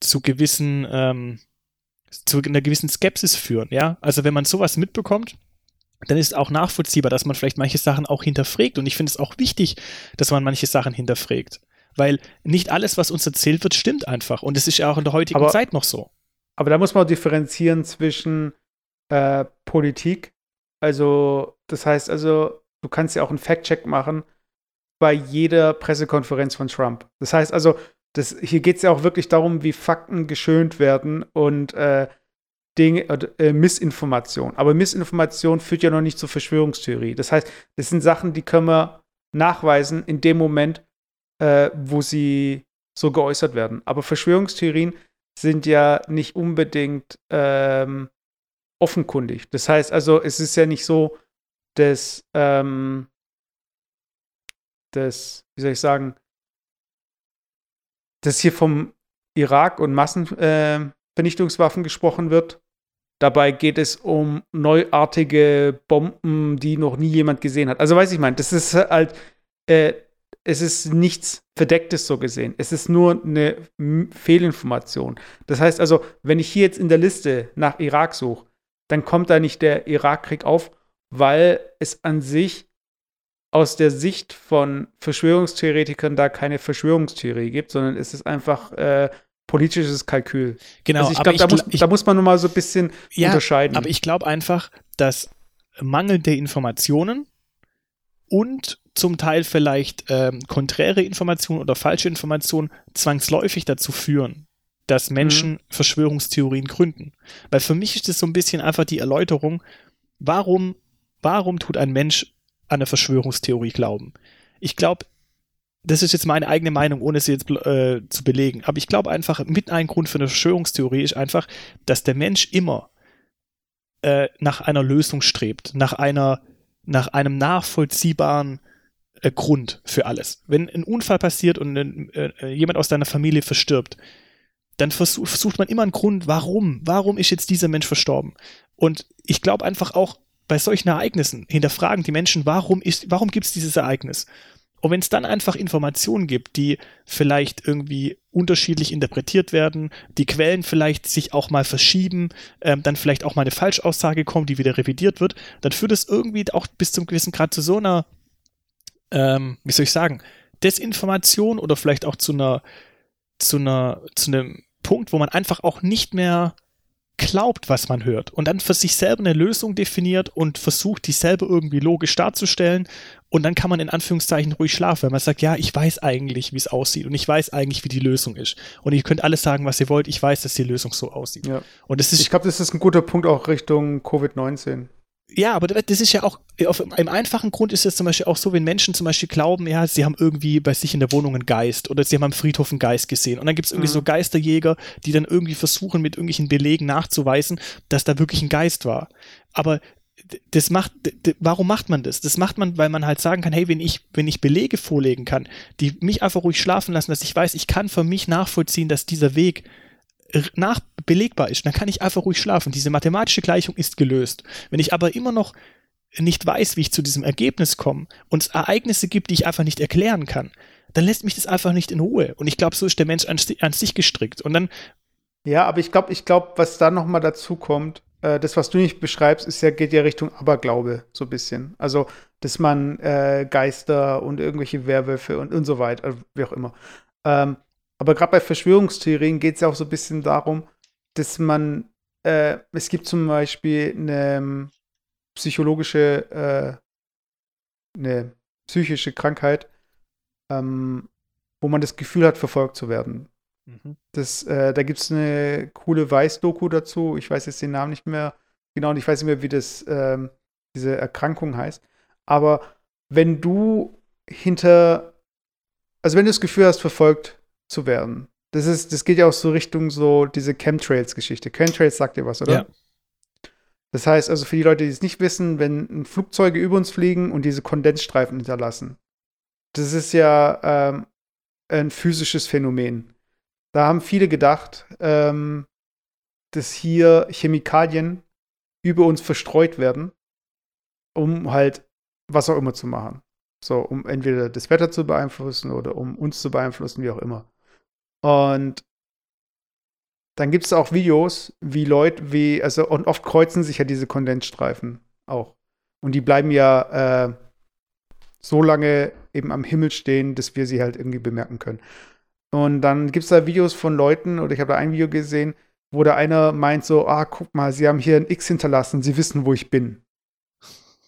zu gewissen, ähm, zu einer gewissen Skepsis führen, ja. Also wenn man sowas mitbekommt, dann ist auch nachvollziehbar, dass man vielleicht manche Sachen auch hinterfragt. Und ich finde es auch wichtig, dass man manche Sachen hinterfragt. Weil nicht alles, was uns erzählt wird, stimmt einfach. Und es ist ja auch in der heutigen aber, Zeit noch so. Aber da muss man differenzieren zwischen äh, Politik. Also, das heißt also, du kannst ja auch einen Fact-Check machen bei jeder Pressekonferenz von Trump. Das heißt also, das, hier geht es ja auch wirklich darum, wie Fakten geschönt werden und äh, Dinge, äh, Missinformation. Aber Missinformation führt ja noch nicht zur Verschwörungstheorie. Das heißt, das sind Sachen, die können wir nachweisen in dem Moment, äh, wo sie so geäußert werden. Aber Verschwörungstheorien sind ja nicht unbedingt ähm, offenkundig. Das heißt also, es ist ja nicht so, dass, ähm, dass wie soll ich sagen, dass hier vom Irak und Massenvernichtungswaffen äh, gesprochen wird. Dabei geht es um neuartige Bomben, die noch nie jemand gesehen hat. Also weiß ich mein, das ist halt, äh, es ist nichts Verdecktes so gesehen. Es ist nur eine Fehlinformation. Das heißt also, wenn ich hier jetzt in der Liste nach Irak suche, dann kommt da nicht der Irakkrieg auf, weil es an sich aus der Sicht von Verschwörungstheoretikern da keine Verschwörungstheorie gibt, sondern es ist einfach äh, politisches Kalkül. Genau, also ich glaube, da, muss, da muss man nur mal so ein bisschen ja, unterscheiden. Aber ich glaube einfach, dass mangelnde Informationen und zum Teil vielleicht ähm, konträre Informationen oder falsche Informationen zwangsläufig dazu führen, dass Menschen mhm. Verschwörungstheorien gründen. Weil für mich ist das so ein bisschen einfach die Erläuterung, warum, warum tut ein Mensch an eine Verschwörungstheorie glauben? Ich glaube, das ist jetzt meine eigene Meinung, ohne sie jetzt äh, zu belegen. Aber ich glaube einfach, mit einem Grund für eine Verschwörungstheorie ist einfach, dass der Mensch immer äh, nach einer Lösung strebt, nach einer, nach einem nachvollziehbaren äh, Grund für alles. Wenn ein Unfall passiert und äh, jemand aus deiner Familie verstirbt, dann versuch, versucht man immer einen Grund, warum, warum ist jetzt dieser Mensch verstorben? Und ich glaube einfach auch bei solchen Ereignissen hinterfragen die Menschen, warum ist, warum gibt es dieses Ereignis? Und wenn es dann einfach Informationen gibt, die vielleicht irgendwie unterschiedlich interpretiert werden, die Quellen vielleicht sich auch mal verschieben, ähm, dann vielleicht auch mal eine Falschaussage kommt, die wieder revidiert wird, dann führt es irgendwie auch bis zum gewissen Grad zu so einer, ähm, wie soll ich sagen, Desinformation oder vielleicht auch zu einer zu einer, zu einem Punkt, wo man einfach auch nicht mehr glaubt, was man hört und dann für sich selber eine Lösung definiert und versucht, die selber irgendwie logisch darzustellen und dann kann man in Anführungszeichen ruhig schlafen, weil man sagt, ja, ich weiß eigentlich, wie es aussieht und ich weiß eigentlich, wie die Lösung ist und ihr könnt alles sagen, was ihr wollt, ich weiß, dass die Lösung so aussieht. Ja. Und das ist ich glaube, das ist ein guter Punkt auch Richtung Covid-19. Ja, aber das ist ja auch, auf einem einfachen Grund ist es zum Beispiel auch so, wenn Menschen zum Beispiel glauben, ja, sie haben irgendwie bei sich in der Wohnung einen Geist oder sie haben am Friedhof einen Geist gesehen. Und dann gibt es irgendwie mhm. so Geisterjäger, die dann irgendwie versuchen, mit irgendwelchen Belegen nachzuweisen, dass da wirklich ein Geist war. Aber das macht, warum macht man das? Das macht man, weil man halt sagen kann, hey, wenn ich, wenn ich Belege vorlegen kann, die mich einfach ruhig schlafen lassen, dass ich weiß, ich kann für mich nachvollziehen, dass dieser Weg nach belegbar ist, dann kann ich einfach ruhig schlafen. Diese mathematische Gleichung ist gelöst. Wenn ich aber immer noch nicht weiß, wie ich zu diesem Ergebnis komme und es Ereignisse gibt, die ich einfach nicht erklären kann, dann lässt mich das einfach nicht in Ruhe. Und ich glaube, so ist der Mensch an, an sich gestrickt. Und dann. Ja, aber ich glaube, ich glaube, was da noch mal dazu kommt, äh, das, was du nicht beschreibst, ist ja, geht ja Richtung Aberglaube, so ein bisschen. Also, dass man äh, Geister und irgendwelche Werwölfe und, und so weiter, wie auch immer. Ähm, aber gerade bei Verschwörungstheorien geht es ja auch so ein bisschen darum, dass man, äh, es gibt zum Beispiel eine ähm, psychologische, äh, eine psychische Krankheit, ähm, wo man das Gefühl hat, verfolgt zu werden. Mhm. Das, äh, da gibt es eine coole Weiß-Doku dazu. Ich weiß jetzt den Namen nicht mehr genau und ich weiß nicht mehr, wie das, ähm, diese Erkrankung heißt. Aber wenn du hinter, also wenn du das Gefühl hast, verfolgt zu werden, das ist, das geht ja auch so Richtung so diese Chemtrails-Geschichte. Chemtrails sagt dir was, oder? Ja. Das heißt also für die Leute, die es nicht wissen, wenn Flugzeuge über uns fliegen und diese Kondensstreifen hinterlassen, das ist ja ähm, ein physisches Phänomen. Da haben viele gedacht, ähm, dass hier Chemikalien über uns verstreut werden, um halt was auch immer zu machen. So, um entweder das Wetter zu beeinflussen oder um uns zu beeinflussen, wie auch immer. Und dann gibt es auch Videos, wie Leute, wie, also, und oft kreuzen sich ja diese Kondensstreifen auch. Und die bleiben ja äh, so lange eben am Himmel stehen, dass wir sie halt irgendwie bemerken können. Und dann gibt es da Videos von Leuten, oder ich habe da ein Video gesehen, wo der einer meint so, ah, guck mal, sie haben hier ein X hinterlassen, sie wissen, wo ich bin.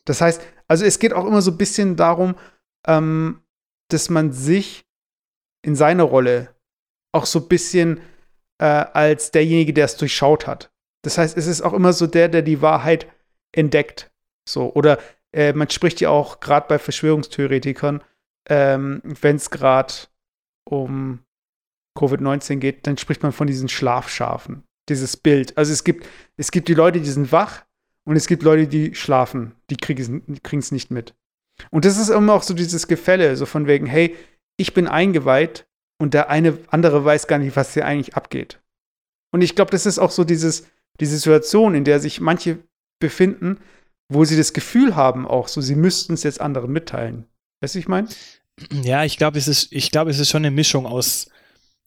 Das heißt, also es geht auch immer so ein bisschen darum, ähm, dass man sich in seiner Rolle auch so ein bisschen äh, als derjenige, der es durchschaut hat. Das heißt, es ist auch immer so der, der die Wahrheit entdeckt. So, oder äh, man spricht ja auch gerade bei Verschwörungstheoretikern, ähm, wenn es gerade um Covid-19 geht, dann spricht man von diesen Schlafschafen. Dieses Bild. Also es gibt, es gibt die Leute, die sind wach und es gibt Leute, die schlafen. Die kriegen es nicht mit. Und das ist immer auch so dieses Gefälle, so von wegen, hey, ich bin eingeweiht und der eine andere weiß gar nicht, was hier eigentlich abgeht. Und ich glaube, das ist auch so dieses, die Situation, in der sich manche befinden, wo sie das Gefühl haben, auch so, sie müssten es jetzt anderen mitteilen. Weißt du, ich meine? Ja, ich glaube, es ist, es ist schon eine Mischung aus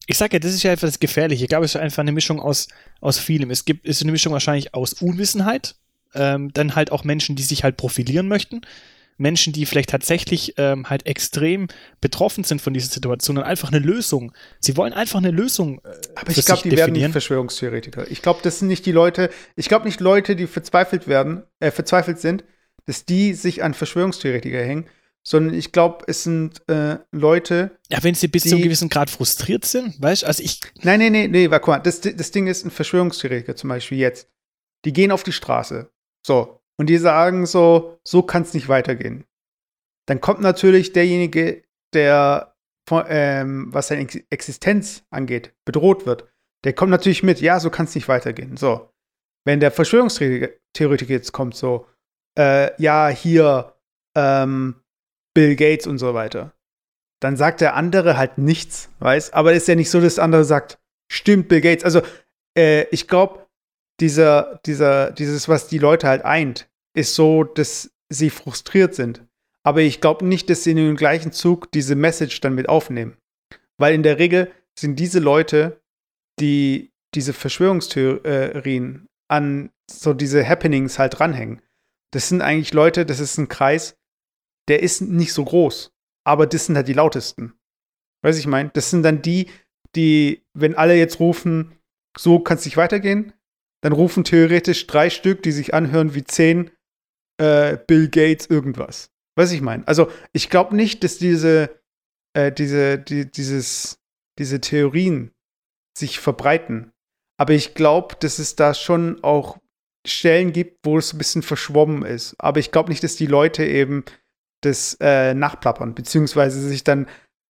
ich sage ja, das ist ja einfach das Gefährliche. Ich glaube, es ist einfach eine Mischung aus, aus vielem. Es gibt, ist eine Mischung wahrscheinlich aus Unwissenheit, ähm, dann halt auch Menschen, die sich halt profilieren möchten. Menschen, die vielleicht tatsächlich ähm, halt extrem betroffen sind von dieser Situation und einfach eine Lösung. Sie wollen einfach eine Lösung. Äh, Aber ich glaube, die definieren. werden nicht Verschwörungstheoretiker. Ich glaube, das sind nicht die Leute, ich glaube nicht Leute, die verzweifelt werden, äh, verzweifelt sind, dass die sich an Verschwörungstheoretiker hängen, sondern ich glaube, es sind äh, Leute. Ja, wenn sie bis die, zu einem gewissen Grad frustriert sind, weißt du, also ich. Nein, nein, nein, war guck mal, das, das Ding ist ein Verschwörungstheoretiker zum Beispiel jetzt. Die gehen auf die Straße. So. Und die sagen so, so kann es nicht weitergehen. Dann kommt natürlich derjenige, der, ähm, was seine Existenz angeht, bedroht wird. Der kommt natürlich mit, ja, so kann es nicht weitergehen. So. Wenn der Verschwörungstheoretiker jetzt kommt, so, äh, ja, hier, ähm, Bill Gates und so weiter. Dann sagt der andere halt nichts, weiß? Aber ist ja nicht so, dass der andere sagt, stimmt Bill Gates. Also, äh, ich glaube, dieser, dieser, dieses, was die Leute halt eint, ist so, dass sie frustriert sind. Aber ich glaube nicht, dass sie in dem gleichen Zug diese Message dann mit aufnehmen. Weil in der Regel sind diese Leute, die diese Verschwörungstheorien an so diese Happenings halt dranhängen. Das sind eigentlich Leute, das ist ein Kreis, der ist nicht so groß. Aber das sind halt die lautesten. Weiß ich mein? Das sind dann die, die, wenn alle jetzt rufen, so kann es nicht weitergehen, dann rufen theoretisch drei Stück, die sich anhören wie zehn äh, Bill Gates irgendwas. Weiß ich mein? Also ich glaube nicht, dass diese, äh, diese, die, dieses, diese Theorien sich verbreiten. Aber ich glaube, dass es da schon auch Stellen gibt, wo es ein bisschen verschwommen ist. Aber ich glaube nicht, dass die Leute eben das äh, nachplappern, beziehungsweise sich dann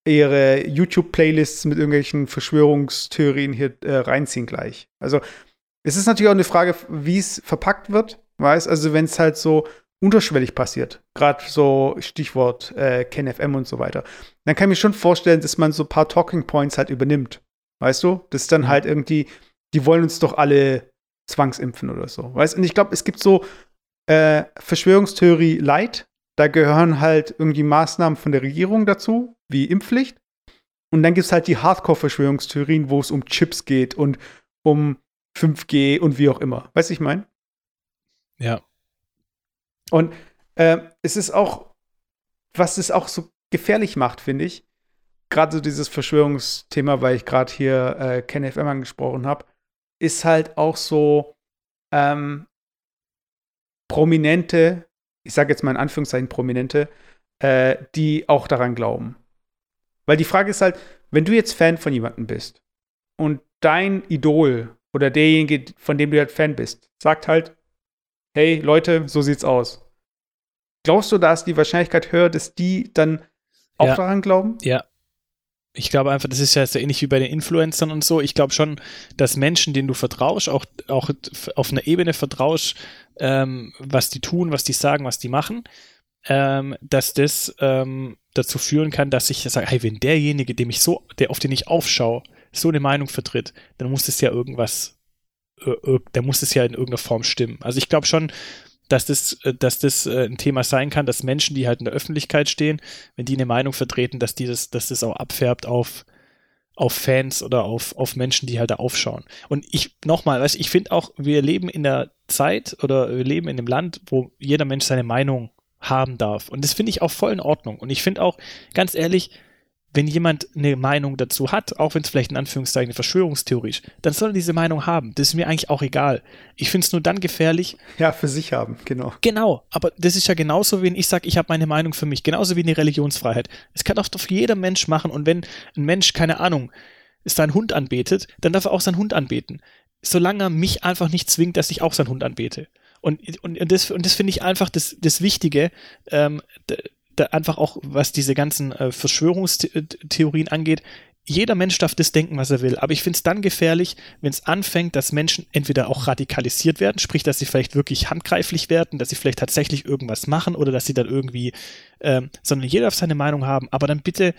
ihre YouTube-Playlists mit irgendwelchen Verschwörungstheorien hier äh, reinziehen gleich. Also es ist natürlich auch eine Frage, wie es verpackt wird, weiß, also wenn es halt so unterschwellig passiert, gerade so Stichwort äh, KenFM und so weiter, dann kann ich mir schon vorstellen, dass man so ein paar Talking Points halt übernimmt, weißt du? Das ist dann mhm. halt irgendwie, die wollen uns doch alle zwangsimpfen oder so, weißt? Und ich glaube, es gibt so äh, Verschwörungstheorie Light, da gehören halt irgendwie Maßnahmen von der Regierung dazu, wie Impfpflicht. Und dann gibt es halt die Hardcore-Verschwörungstheorien, wo es um Chips geht und um 5G und wie auch immer. Weißt du, ich meine? Ja. Und äh, es ist auch, was es auch so gefährlich macht, finde ich, gerade so dieses Verschwörungsthema, weil ich gerade hier äh, Ken FM angesprochen habe, ist halt auch so ähm, Prominente, ich sage jetzt mal in Anführungszeichen Prominente, äh, die auch daran glauben. Weil die Frage ist halt, wenn du jetzt Fan von jemandem bist und dein Idol oder derjenige, von dem du halt Fan bist, sagt halt, hey Leute, so sieht's aus. Glaubst du, da ist die Wahrscheinlichkeit höher, dass die dann auch ja. daran glauben? Ja. Ich glaube einfach, das ist ja so ähnlich wie bei den Influencern und so. Ich glaube schon, dass Menschen, denen du vertraust, auch, auch auf einer Ebene vertraust, ähm, was die tun, was die sagen, was die machen, ähm, dass das ähm, dazu führen kann, dass ich sage, hey, wenn derjenige, dem ich so, der auf den ich aufschaue, so eine Meinung vertritt, dann muss es ja irgendwas, da muss es ja in irgendeiner Form stimmen. Also ich glaube schon, dass das, äh, dass das äh, ein Thema sein kann, dass Menschen, die halt in der Öffentlichkeit stehen, wenn die eine Meinung vertreten, dass die das, dass das auch abfärbt auf, auf Fans oder auf, auf Menschen, die halt da aufschauen. Und ich, nochmal, weißt, ich finde auch, wir leben in der Zeit oder wir leben in einem Land, wo jeder Mensch seine Meinung haben darf. Und das finde ich auch voll in Ordnung. Und ich finde auch, ganz ehrlich, wenn jemand eine Meinung dazu hat, auch wenn es vielleicht in Anführungszeichen eine Verschwörungstheorie ist, dann soll er diese Meinung haben. Das ist mir eigentlich auch egal. Ich finde es nur dann gefährlich. Ja, für sich haben, genau. Genau, aber das ist ja genauso, wenn ich sage, ich habe meine Meinung für mich, genauso wie eine Religionsfreiheit. Es kann doch jeder Mensch machen und wenn ein Mensch, keine Ahnung, seinen Hund anbetet, dann darf er auch seinen Hund anbeten. Solange er mich einfach nicht zwingt, dass ich auch seinen Hund anbete. Und, und, und das, und das finde ich einfach das, das Wichtige, ähm, einfach auch, was diese ganzen äh, Verschwörungstheorien angeht, jeder Mensch darf das denken, was er will. Aber ich finde es dann gefährlich, wenn es anfängt, dass Menschen entweder auch radikalisiert werden, sprich, dass sie vielleicht wirklich handgreiflich werden, dass sie vielleicht tatsächlich irgendwas machen oder dass sie dann irgendwie, ähm, sondern jeder darf seine Meinung haben. Aber dann bitte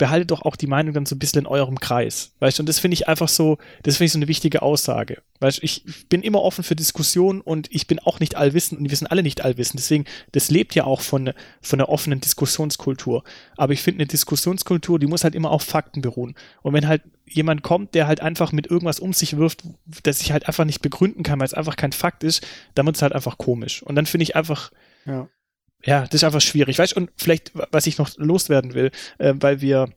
behaltet doch auch die Meinung dann so ein bisschen in eurem Kreis. Weißt du, und das finde ich einfach so, das finde ich so eine wichtige Aussage. Weißt du, ich bin immer offen für Diskussionen und ich bin auch nicht allwissend und wir sind alle nicht allwissend. Deswegen, das lebt ja auch von, von einer offenen Diskussionskultur. Aber ich finde, eine Diskussionskultur, die muss halt immer auf Fakten beruhen. Und wenn halt jemand kommt, der halt einfach mit irgendwas um sich wirft, das ich halt einfach nicht begründen kann, weil es einfach kein Fakt ist, dann wird es halt einfach komisch. Und dann finde ich einfach, ja ja, das ist einfach schwierig. Weißt und vielleicht, was ich noch loswerden will, äh, weil wir,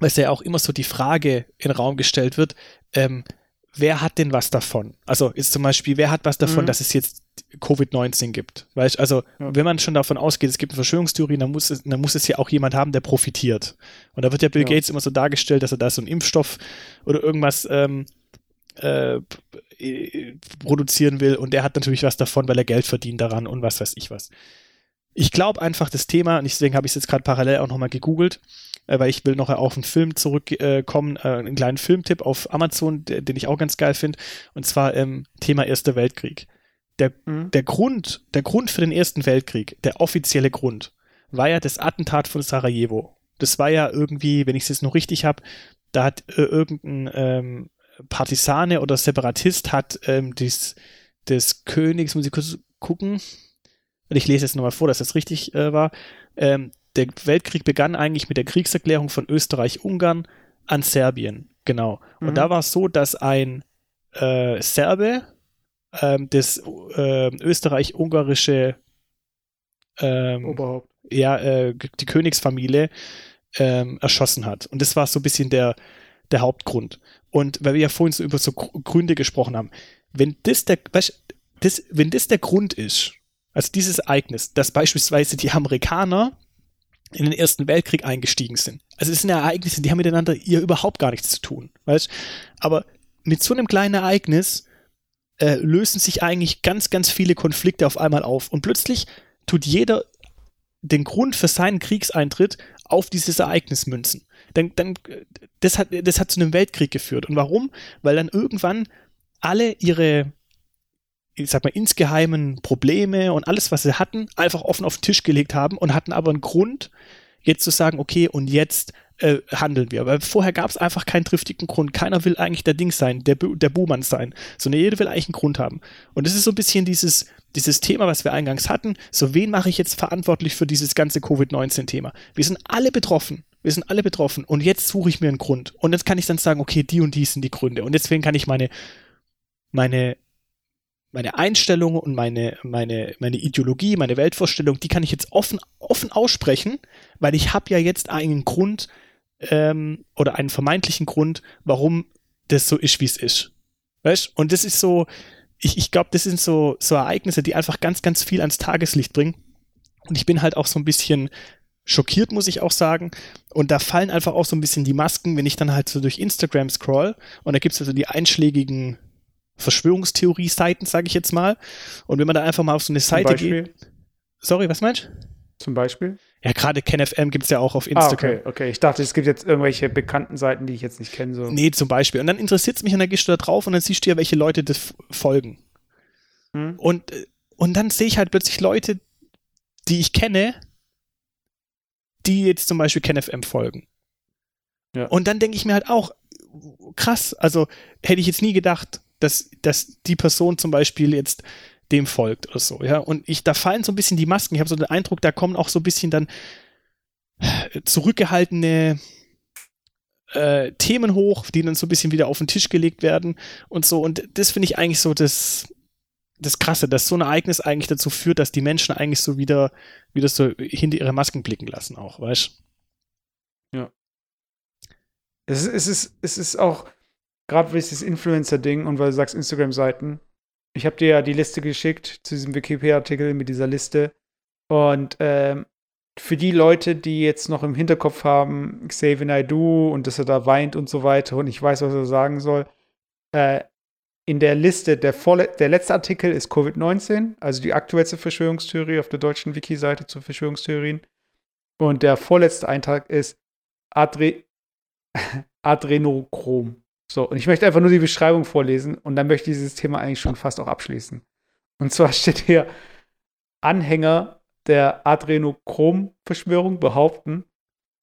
weil es ja auch immer so die Frage in den Raum gestellt wird, ähm, wer hat denn was davon? Also ist zum Beispiel, wer hat was davon, mhm. dass es jetzt Covid-19 gibt? Weißt also, ja. wenn man schon davon ausgeht, es gibt eine Verschwörungstheorie, dann muss, es, dann muss es ja auch jemand haben, der profitiert. Und da wird ja Bill ja. Gates immer so dargestellt, dass er da so einen Impfstoff oder irgendwas ähm, äh, produzieren will und der hat natürlich was davon, weil er Geld verdient daran und was weiß ich was ich glaube einfach das Thema, und deswegen habe ich es jetzt gerade parallel auch nochmal gegoogelt, äh, weil ich will noch auf einen Film zurückkommen, äh, einen kleinen Filmtipp auf Amazon, der, den ich auch ganz geil finde, und zwar ähm, Thema Erster Weltkrieg. Der, mhm. der Grund, der Grund für den Ersten Weltkrieg, der offizielle Grund, war ja das Attentat von Sarajevo. Das war ja irgendwie, wenn ich es jetzt noch richtig habe, da hat äh, irgendein ähm, Partisane oder Separatist hat ähm, des, des Königs, muss ich kurz gucken, ich lese jetzt nochmal vor, dass das richtig äh, war, ähm, der Weltkrieg begann eigentlich mit der Kriegserklärung von Österreich-Ungarn an Serbien. Genau. Mhm. Und da war es so, dass ein äh, Serbe ähm, das äh, österreich-ungarische ähm, Oberhaupt. Ja, äh, die Königsfamilie ähm, erschossen hat. Und das war so ein bisschen der, der Hauptgrund. Und weil wir ja vorhin so über so Gründe gesprochen haben, wenn das der, weißt, das, wenn das der Grund ist, also dieses Ereignis, dass beispielsweise die Amerikaner in den Ersten Weltkrieg eingestiegen sind. Also es sind Ereignisse, die haben miteinander hier überhaupt gar nichts zu tun. Weißt? Aber mit so einem kleinen Ereignis äh, lösen sich eigentlich ganz, ganz viele Konflikte auf einmal auf. Und plötzlich tut jeder den Grund für seinen Kriegseintritt auf dieses Ereignis münzen. Dann, dann, das, hat, das hat zu einem Weltkrieg geführt. Und warum? Weil dann irgendwann alle ihre ich sag mal, insgeheimen Probleme und alles, was sie hatten, einfach offen auf den Tisch gelegt haben und hatten aber einen Grund, jetzt zu sagen, okay, und jetzt äh, handeln wir. Weil vorher gab es einfach keinen triftigen Grund. Keiner will eigentlich der Ding sein, der, der Buhmann sein, sondern jeder will eigentlich einen Grund haben. Und das ist so ein bisschen dieses, dieses Thema, was wir eingangs hatten. So, wen mache ich jetzt verantwortlich für dieses ganze Covid-19-Thema? Wir sind alle betroffen. Wir sind alle betroffen. Und jetzt suche ich mir einen Grund. Und jetzt kann ich dann sagen, okay, die und die sind die Gründe. Und deswegen kann ich meine, meine, meine Einstellung und meine, meine, meine Ideologie, meine Weltvorstellung, die kann ich jetzt offen, offen aussprechen, weil ich habe ja jetzt einen Grund ähm, oder einen vermeintlichen Grund, warum das so ist, wie es ist. Weißt? Und das ist so, ich, ich glaube, das sind so, so Ereignisse, die einfach ganz, ganz viel ans Tageslicht bringen. Und ich bin halt auch so ein bisschen schockiert, muss ich auch sagen. Und da fallen einfach auch so ein bisschen die Masken, wenn ich dann halt so durch Instagram scroll. Und da gibt es also die einschlägigen Verschwörungstheorie-Seiten, sage ich jetzt mal. Und wenn man da einfach mal auf so eine Seite geht. Sorry, was meinst du? Zum Beispiel? Ja, gerade KenFM gibt es ja auch auf Instagram. Ah, okay, okay. Ich dachte, es gibt jetzt irgendwelche bekannten Seiten, die ich jetzt nicht kenne. So. Nee, zum Beispiel. Und dann interessiert es mich und dann gehst du da drauf und dann siehst du ja, welche Leute das folgen. Hm. Und, äh, und dann sehe ich halt plötzlich Leute, die ich kenne, die jetzt zum Beispiel KenFM folgen. Ja. Und dann denke ich mir halt auch, krass, also hätte ich jetzt nie gedacht, dass, dass die Person zum Beispiel jetzt dem folgt oder so, ja. Und ich, da fallen so ein bisschen die Masken. Ich habe so den Eindruck, da kommen auch so ein bisschen dann zurückgehaltene äh, Themen hoch, die dann so ein bisschen wieder auf den Tisch gelegt werden und so. Und das finde ich eigentlich so das, das Krasse, dass so ein Ereignis eigentlich dazu führt, dass die Menschen eigentlich so wieder, wieder so hinter ihre Masken blicken lassen, auch, weißt Ja. Es es ist, es ist auch, gerade weil dieses Influencer-Ding und weil du sagst Instagram-Seiten, ich habe dir ja die Liste geschickt zu diesem Wikipedia-Artikel mit dieser Liste. Und ähm, für die Leute, die jetzt noch im Hinterkopf haben, Xavier Naidoo und dass er da weint und so weiter und ich weiß, was er sagen soll, äh, in der Liste, der, der letzte Artikel ist Covid-19, also die aktuellste Verschwörungstheorie auf der deutschen Wiki-Seite zu Verschwörungstheorien. Und der vorletzte Eintrag ist Adre Adrenochrom. So, und ich möchte einfach nur die Beschreibung vorlesen und dann möchte ich dieses Thema eigentlich schon fast auch abschließen. Und zwar steht hier, Anhänger der Adrenochrom-Verschwörung behaupten,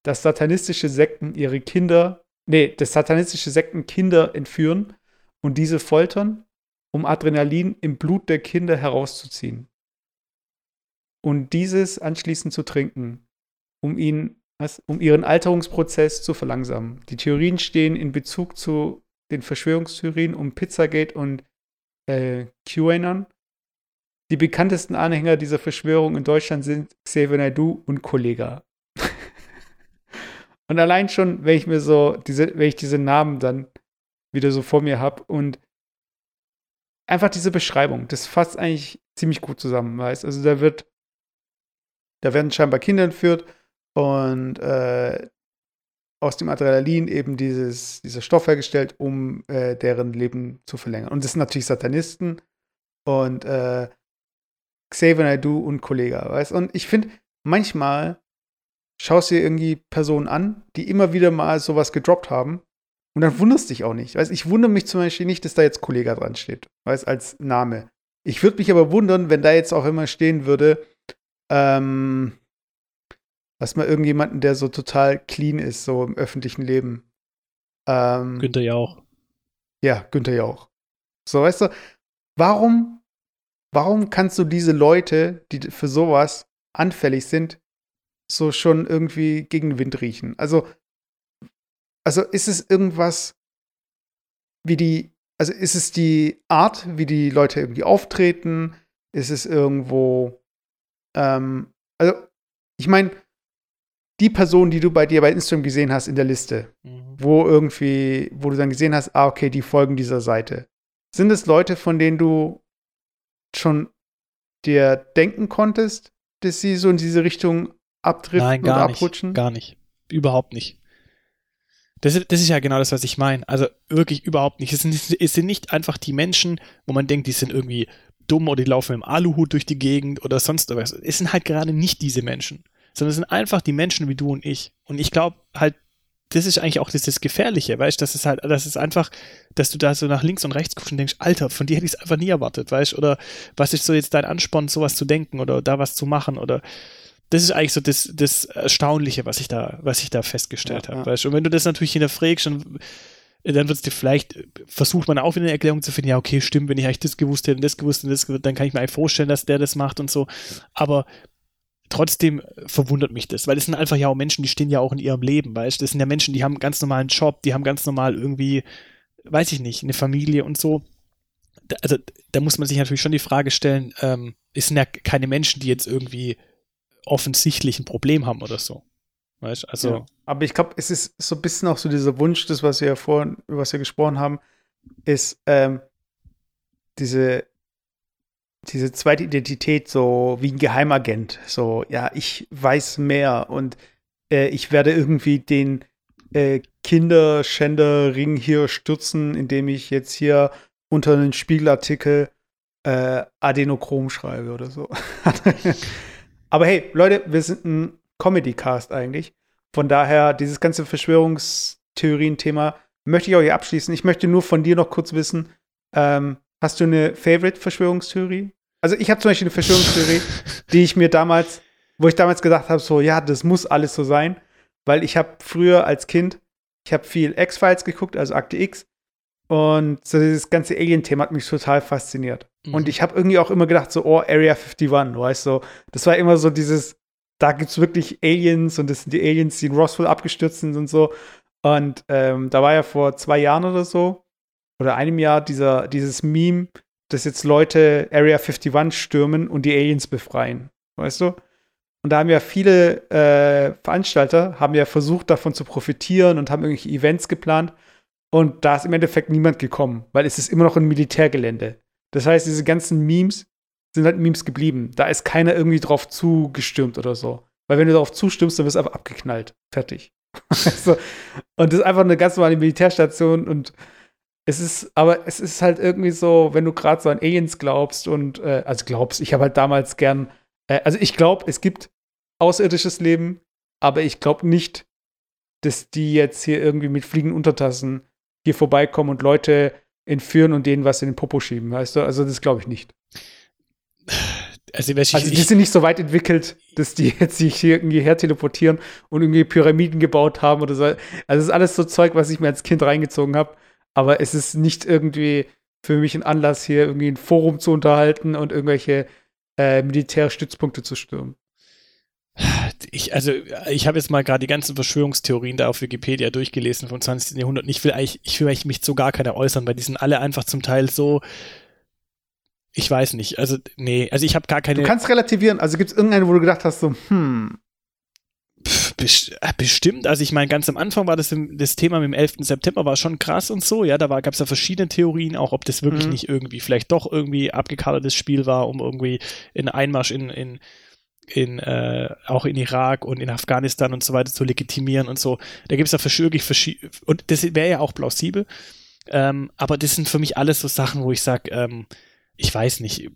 dass satanistische Sekten ihre Kinder, nee, dass satanistische Sekten Kinder entführen und diese foltern, um Adrenalin im Blut der Kinder herauszuziehen. Und dieses anschließend zu trinken, um ihn was, um ihren Alterungsprozess zu verlangsamen. Die Theorien stehen in Bezug zu den Verschwörungstheorien um Pizzagate und äh, QAnon. Die bekanntesten Anhänger dieser Verschwörung in Deutschland sind Xavier Naidoo und Kollega. und allein schon, wenn ich mir so diese, wenn ich diese Namen dann wieder so vor mir habe und einfach diese Beschreibung, das fasst eigentlich ziemlich gut zusammen, weißt Also da wird, da werden scheinbar Kinder entführt und äh, aus dem Adrenalin eben dieses, dieser Stoff hergestellt, um äh, deren Leben zu verlängern. Und das sind natürlich Satanisten und äh, Xavier Naidoo und Kollega, weißt Und ich finde, manchmal schaust du dir irgendwie Personen an, die immer wieder mal sowas gedroppt haben und dann wunderst dich auch nicht. Weißt, ich wundere mich zum Beispiel nicht, dass da jetzt Kollega dran steht, weißt, als Name. Ich würde mich aber wundern, wenn da jetzt auch immer stehen würde, ähm, Lass mal irgendjemanden, der so total clean ist, so im öffentlichen Leben. Ähm, Günther Jauch. Ja, Günther Jauch. So, weißt du, warum, warum kannst du diese Leute, die für sowas anfällig sind, so schon irgendwie gegen den Wind riechen? Also, also ist es irgendwas wie die, also ist es die Art, wie die Leute irgendwie auftreten? Ist es irgendwo, ähm, also ich meine, die Person, die du bei dir bei Instagram gesehen hast in der Liste, mhm. wo irgendwie, wo du dann gesehen hast, ah, okay, die folgen dieser Seite. Sind es Leute, von denen du schon dir denken konntest, dass sie so in diese Richtung abdriften Nein, gar oder abrutschen? Nicht, gar nicht. Überhaupt nicht. Das, das ist ja genau das, was ich meine. Also wirklich überhaupt nicht. Es sind, es sind nicht einfach die Menschen, wo man denkt, die sind irgendwie dumm oder die laufen im Aluhut durch die Gegend oder sonst was. Es sind halt gerade nicht diese Menschen sondern es sind einfach die Menschen wie du und ich. Und ich glaube halt, das ist eigentlich auch das, das Gefährliche, weißt du, das ist halt, das ist einfach, dass du da so nach links und rechts guckst und denkst, Alter, von dir hätte ich es einfach nie erwartet, weißt du, oder was ist so jetzt dein Ansporn, sowas zu denken oder da was zu machen oder das ist eigentlich so das, das Erstaunliche, was ich da, was ich da festgestellt ja, habe, ja. weißt du, und wenn du das natürlich hinterfragst und dann wird es dir vielleicht, versucht man auch wieder eine Erklärung zu finden, ja, okay, stimmt, wenn ich eigentlich das gewusst hätte und das gewusst und das, dann kann ich mir eigentlich vorstellen, dass der das macht und so. Aber trotzdem verwundert mich das, weil das sind einfach ja auch Menschen, die stehen ja auch in ihrem Leben, weißt du? Das sind ja Menschen, die haben einen ganz normalen Job, die haben ganz normal irgendwie, weiß ich nicht, eine Familie und so. Da, also da muss man sich natürlich schon die Frage stellen, ähm, es sind ja keine Menschen, die jetzt irgendwie offensichtlich ein Problem haben oder so. Weißt also. Ja, aber ich glaube, es ist so ein bisschen auch so dieser Wunsch, das, was wir ja vorhin, über was wir gesprochen haben, ist ähm, diese diese zweite Identität so wie ein Geheimagent. So, ja, ich weiß mehr und äh, ich werde irgendwie den äh, Kinderschänderring hier stürzen, indem ich jetzt hier unter einen Spiegelartikel äh, Adenochrom schreibe oder so. Aber hey, Leute, wir sind ein Comedy-Cast eigentlich. Von daher, dieses ganze Verschwörungstheorien-Thema möchte ich hier abschließen. Ich möchte nur von dir noch kurz wissen, ähm, Hast du eine Favorite-Verschwörungstheorie? Also ich habe zum Beispiel eine Verschwörungstheorie, die ich mir damals, wo ich damals gedacht habe, so ja, das muss alles so sein, weil ich habe früher als Kind, ich habe viel X-Files geguckt, also Akte X, und so dieses ganze Alien-Thema hat mich total fasziniert. Mhm. Und ich habe irgendwie auch immer gedacht, so, oh, Area 51, weißt du, so, das war immer so dieses, da gibt es wirklich Aliens und das sind die Aliens, die in Roswell abgestürzt sind und so. Und ähm, da war ja vor zwei Jahren oder so, oder einem Jahr dieser, dieses Meme, dass jetzt Leute Area 51 stürmen und die Aliens befreien. Weißt du? Und da haben ja viele äh, Veranstalter haben ja versucht, davon zu profitieren und haben irgendwelche Events geplant. Und da ist im Endeffekt niemand gekommen, weil es ist immer noch ein Militärgelände. Das heißt, diese ganzen Memes sind halt Memes geblieben. Da ist keiner irgendwie drauf zugestürmt oder so. Weil wenn du darauf zustimmst, dann wirst du einfach abgeknallt. Fertig. also, und das ist einfach eine ganz normale Militärstation und es ist, aber es ist halt irgendwie so, wenn du gerade so an Aliens glaubst und, äh, also glaubst, ich habe halt damals gern, äh, also ich glaube, es gibt außerirdisches Leben, aber ich glaube nicht, dass die jetzt hier irgendwie mit fliegenden Untertassen hier vorbeikommen und Leute entführen und denen was in den Popo schieben, weißt du? Also das glaube ich nicht. Also, ich, also die sind nicht so weit entwickelt, dass die jetzt sich hier irgendwie her teleportieren und irgendwie Pyramiden gebaut haben oder so. Also das ist alles so Zeug, was ich mir als Kind reingezogen habe aber es ist nicht irgendwie für mich ein Anlass, hier irgendwie ein Forum zu unterhalten und irgendwelche äh, Militärstützpunkte zu stürmen. Ich, also, ich habe jetzt mal gerade die ganzen Verschwörungstheorien da auf Wikipedia durchgelesen vom 20. Jahrhundert. Und ich will eigentlich, ich will eigentlich mich zu gar keiner äußern, weil die sind alle einfach zum Teil so, ich weiß nicht. Also, nee, also ich habe gar keine. Du kannst relativieren. Also gibt es irgendeine, wo du gedacht hast, so, hm, bestimmt, also ich meine, ganz am Anfang war das, das Thema mit dem 11. September war schon krass und so, ja, da gab es ja verschiedene Theorien, auch ob das wirklich mhm. nicht irgendwie, vielleicht doch irgendwie abgekadertes Spiel war, um irgendwie in Einmarsch in, in, in äh, auch in Irak und in Afghanistan und so weiter zu legitimieren und so. Da gibt es ja wirklich verschiedene, und das wäre ja auch plausibel, ähm, aber das sind für mich alles so Sachen, wo ich sage, ähm, ich weiß nicht,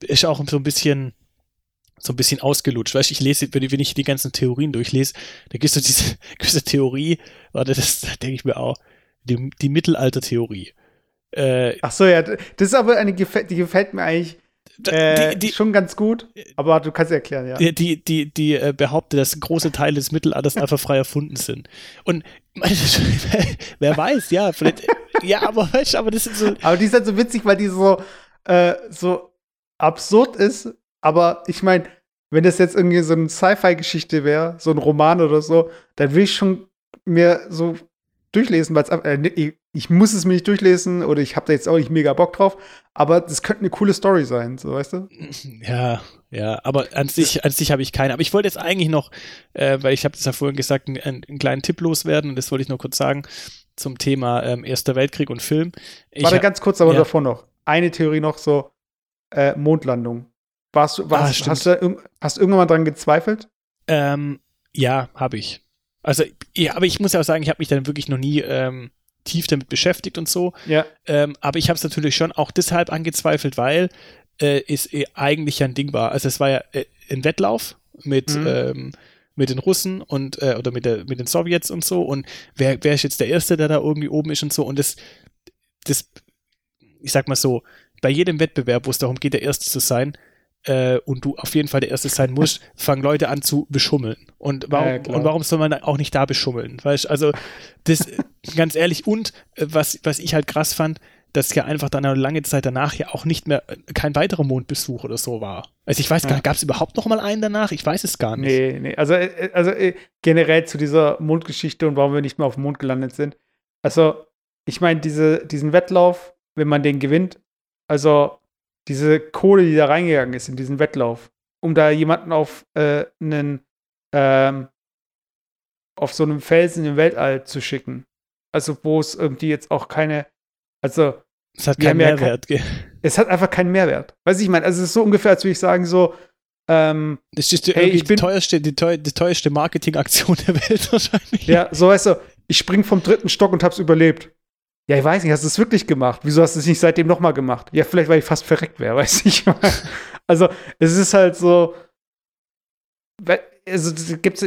ist auch so ein bisschen so ein bisschen ausgelutscht. Weißt du, ich lese, wenn ich die ganzen Theorien durchlese, da gibt es diese gewisse Theorie, warte, das denke ich mir auch, die, die Mittelalter-Theorie. Äh, Ach so, ja, das ist aber eine, die gefällt mir eigentlich äh, die, die, schon ganz gut, aber du kannst erklären, ja. Die, die, die, äh, behauptet, dass große Teile des Mittelalters einfach frei erfunden sind. Und wer weiß, ja, vielleicht, ja, aber weißt aber das sind so. Aber die ist halt so witzig, weil die so, äh, so absurd ist, aber ich meine, wenn das jetzt irgendwie so eine Sci-Fi-Geschichte wäre, so ein Roman oder so, dann will ich schon mir so durchlesen, weil äh, ich muss es mir nicht durchlesen oder ich habe da jetzt auch nicht mega Bock drauf, aber das könnte eine coole Story sein, so weißt du? Ja, ja, aber an sich, an sich habe ich keine. Aber ich wollte jetzt eigentlich noch, äh, weil ich habe das ja vorhin gesagt, einen, einen, kleinen Tipp loswerden und das wollte ich noch kurz sagen zum Thema ähm, Erster Weltkrieg und Film. Ich Warte ganz kurz, aber ja. davor noch. Eine Theorie noch so, äh, Mondlandung. Warst du, warst, ah, hast, du hast du irgendwann mal dran gezweifelt? Ähm, ja, habe ich. Also, ja, aber ich muss ja auch sagen, ich habe mich dann wirklich noch nie ähm, tief damit beschäftigt und so. Ja. Ähm, aber ich habe es natürlich schon auch deshalb angezweifelt, weil äh, es äh, eigentlich ja ein Ding war. Also es war ja äh, ein Wettlauf mit, mhm. ähm, mit den Russen und äh, oder mit, der, mit den Sowjets und so. Und wer, wer ist jetzt der Erste, der da irgendwie oben ist und so. Und das, das, ich sag mal so, bei jedem Wettbewerb, wo es darum geht, der Erste zu sein, äh, und du auf jeden Fall der Erste sein musst, fangen Leute an zu beschummeln. Und warum, ja, und warum soll man auch nicht da beschummeln? Weißt also, das, ganz ehrlich, und äh, was, was ich halt krass fand, dass ja einfach dann eine lange Zeit danach ja auch nicht mehr äh, kein weiterer Mondbesuch oder so war. Also ich weiß gar nicht, gab es überhaupt noch mal einen danach? Ich weiß es gar nicht. Nee, nee. Also, äh, also generell zu dieser Mondgeschichte und warum wir nicht mehr auf dem Mond gelandet sind. Also, ich meine, diese, diesen Wettlauf, wenn man den gewinnt, also diese Kohle, die da reingegangen ist in diesen Wettlauf, um da jemanden auf äh, einen ähm, auf so einem Felsen im Weltall zu schicken. Also wo es irgendwie jetzt auch keine, also es hat keinen Mehrwert. Ja kein, es hat einfach keinen Mehrwert. Weiß ich meine, also es ist so ungefähr, als würde ich sagen so, ähm, das ist die, hey, ich bin, die teuerste, die, teuer, die teuerste Marketingaktion der Welt wahrscheinlich. Ja, so weißt du, ich spring vom dritten Stock und hab's überlebt. Ja, ich weiß nicht, hast du es wirklich gemacht? Wieso hast du es nicht seitdem nochmal gemacht? Ja, vielleicht, weil ich fast verreckt wäre, weiß ich. also, es ist halt so. Also,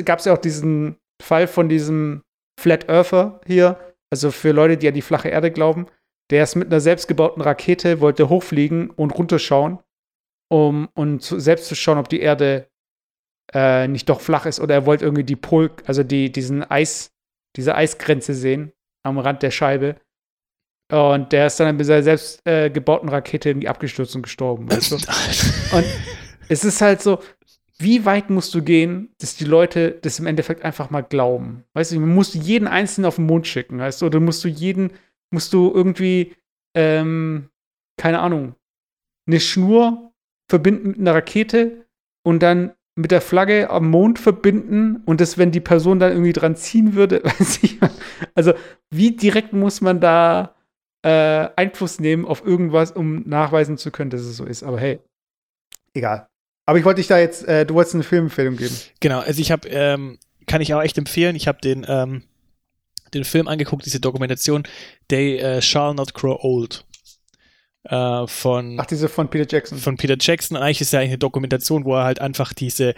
gab es ja auch diesen Fall von diesem Flat Earther hier, also für Leute, die an die flache Erde glauben. Der ist mit einer selbstgebauten Rakete, wollte hochfliegen und runterschauen, um zu, selbst zu schauen, ob die Erde äh, nicht doch flach ist oder er wollte irgendwie die Pol, also die, diesen Eis, diese Eisgrenze sehen am Rand der Scheibe. Und der ist dann mit seiner selbst äh, gebauten Rakete irgendwie abgestürzt und gestorben. Weißt du? und es ist halt so, wie weit musst du gehen, dass die Leute das im Endeffekt einfach mal glauben? Weißt du, musst du jeden Einzelnen auf den Mond schicken, weißt du? Oder musst du jeden, musst du irgendwie, ähm, keine Ahnung, eine Schnur verbinden mit einer Rakete und dann mit der Flagge am Mond verbinden und das, wenn die Person dann irgendwie dran ziehen würde, weiß ich. Also, wie direkt muss man da äh, Einfluss nehmen auf irgendwas, um nachweisen zu können, dass es so ist. Aber hey, egal. Aber ich wollte dich da jetzt, äh, du wolltest eine Filmempfehlung geben. Genau, also ich habe, ähm, kann ich auch echt empfehlen, ich habe den, ähm, den Film angeguckt, diese Dokumentation, They uh, Shall Not Grow Old. Äh, von, Ach, diese von Peter Jackson. Von Peter Jackson. Eigentlich ist ja eine Dokumentation, wo er halt einfach diese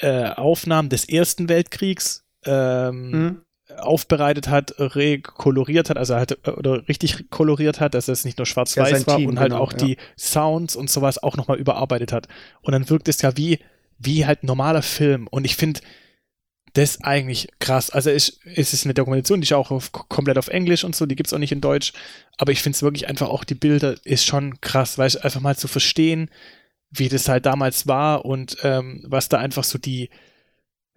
äh, Aufnahmen des Ersten Weltkriegs ähm, mhm aufbereitet hat, rekoloriert hat, also halt oder richtig koloriert hat, dass es nicht nur schwarz-weiß ja, war Team, und halt genau, auch ja. die Sounds und sowas auch nochmal überarbeitet hat. Und dann wirkt es ja wie, wie halt normaler Film. Und ich finde das eigentlich krass. Also es, es ist eine Dokumentation, die ist auch auf, komplett auf Englisch und so, die gibt es auch nicht in Deutsch. Aber ich finde es wirklich einfach auch, die Bilder ist schon krass, weil einfach mal zu verstehen, wie das halt damals war und ähm, was da einfach so die,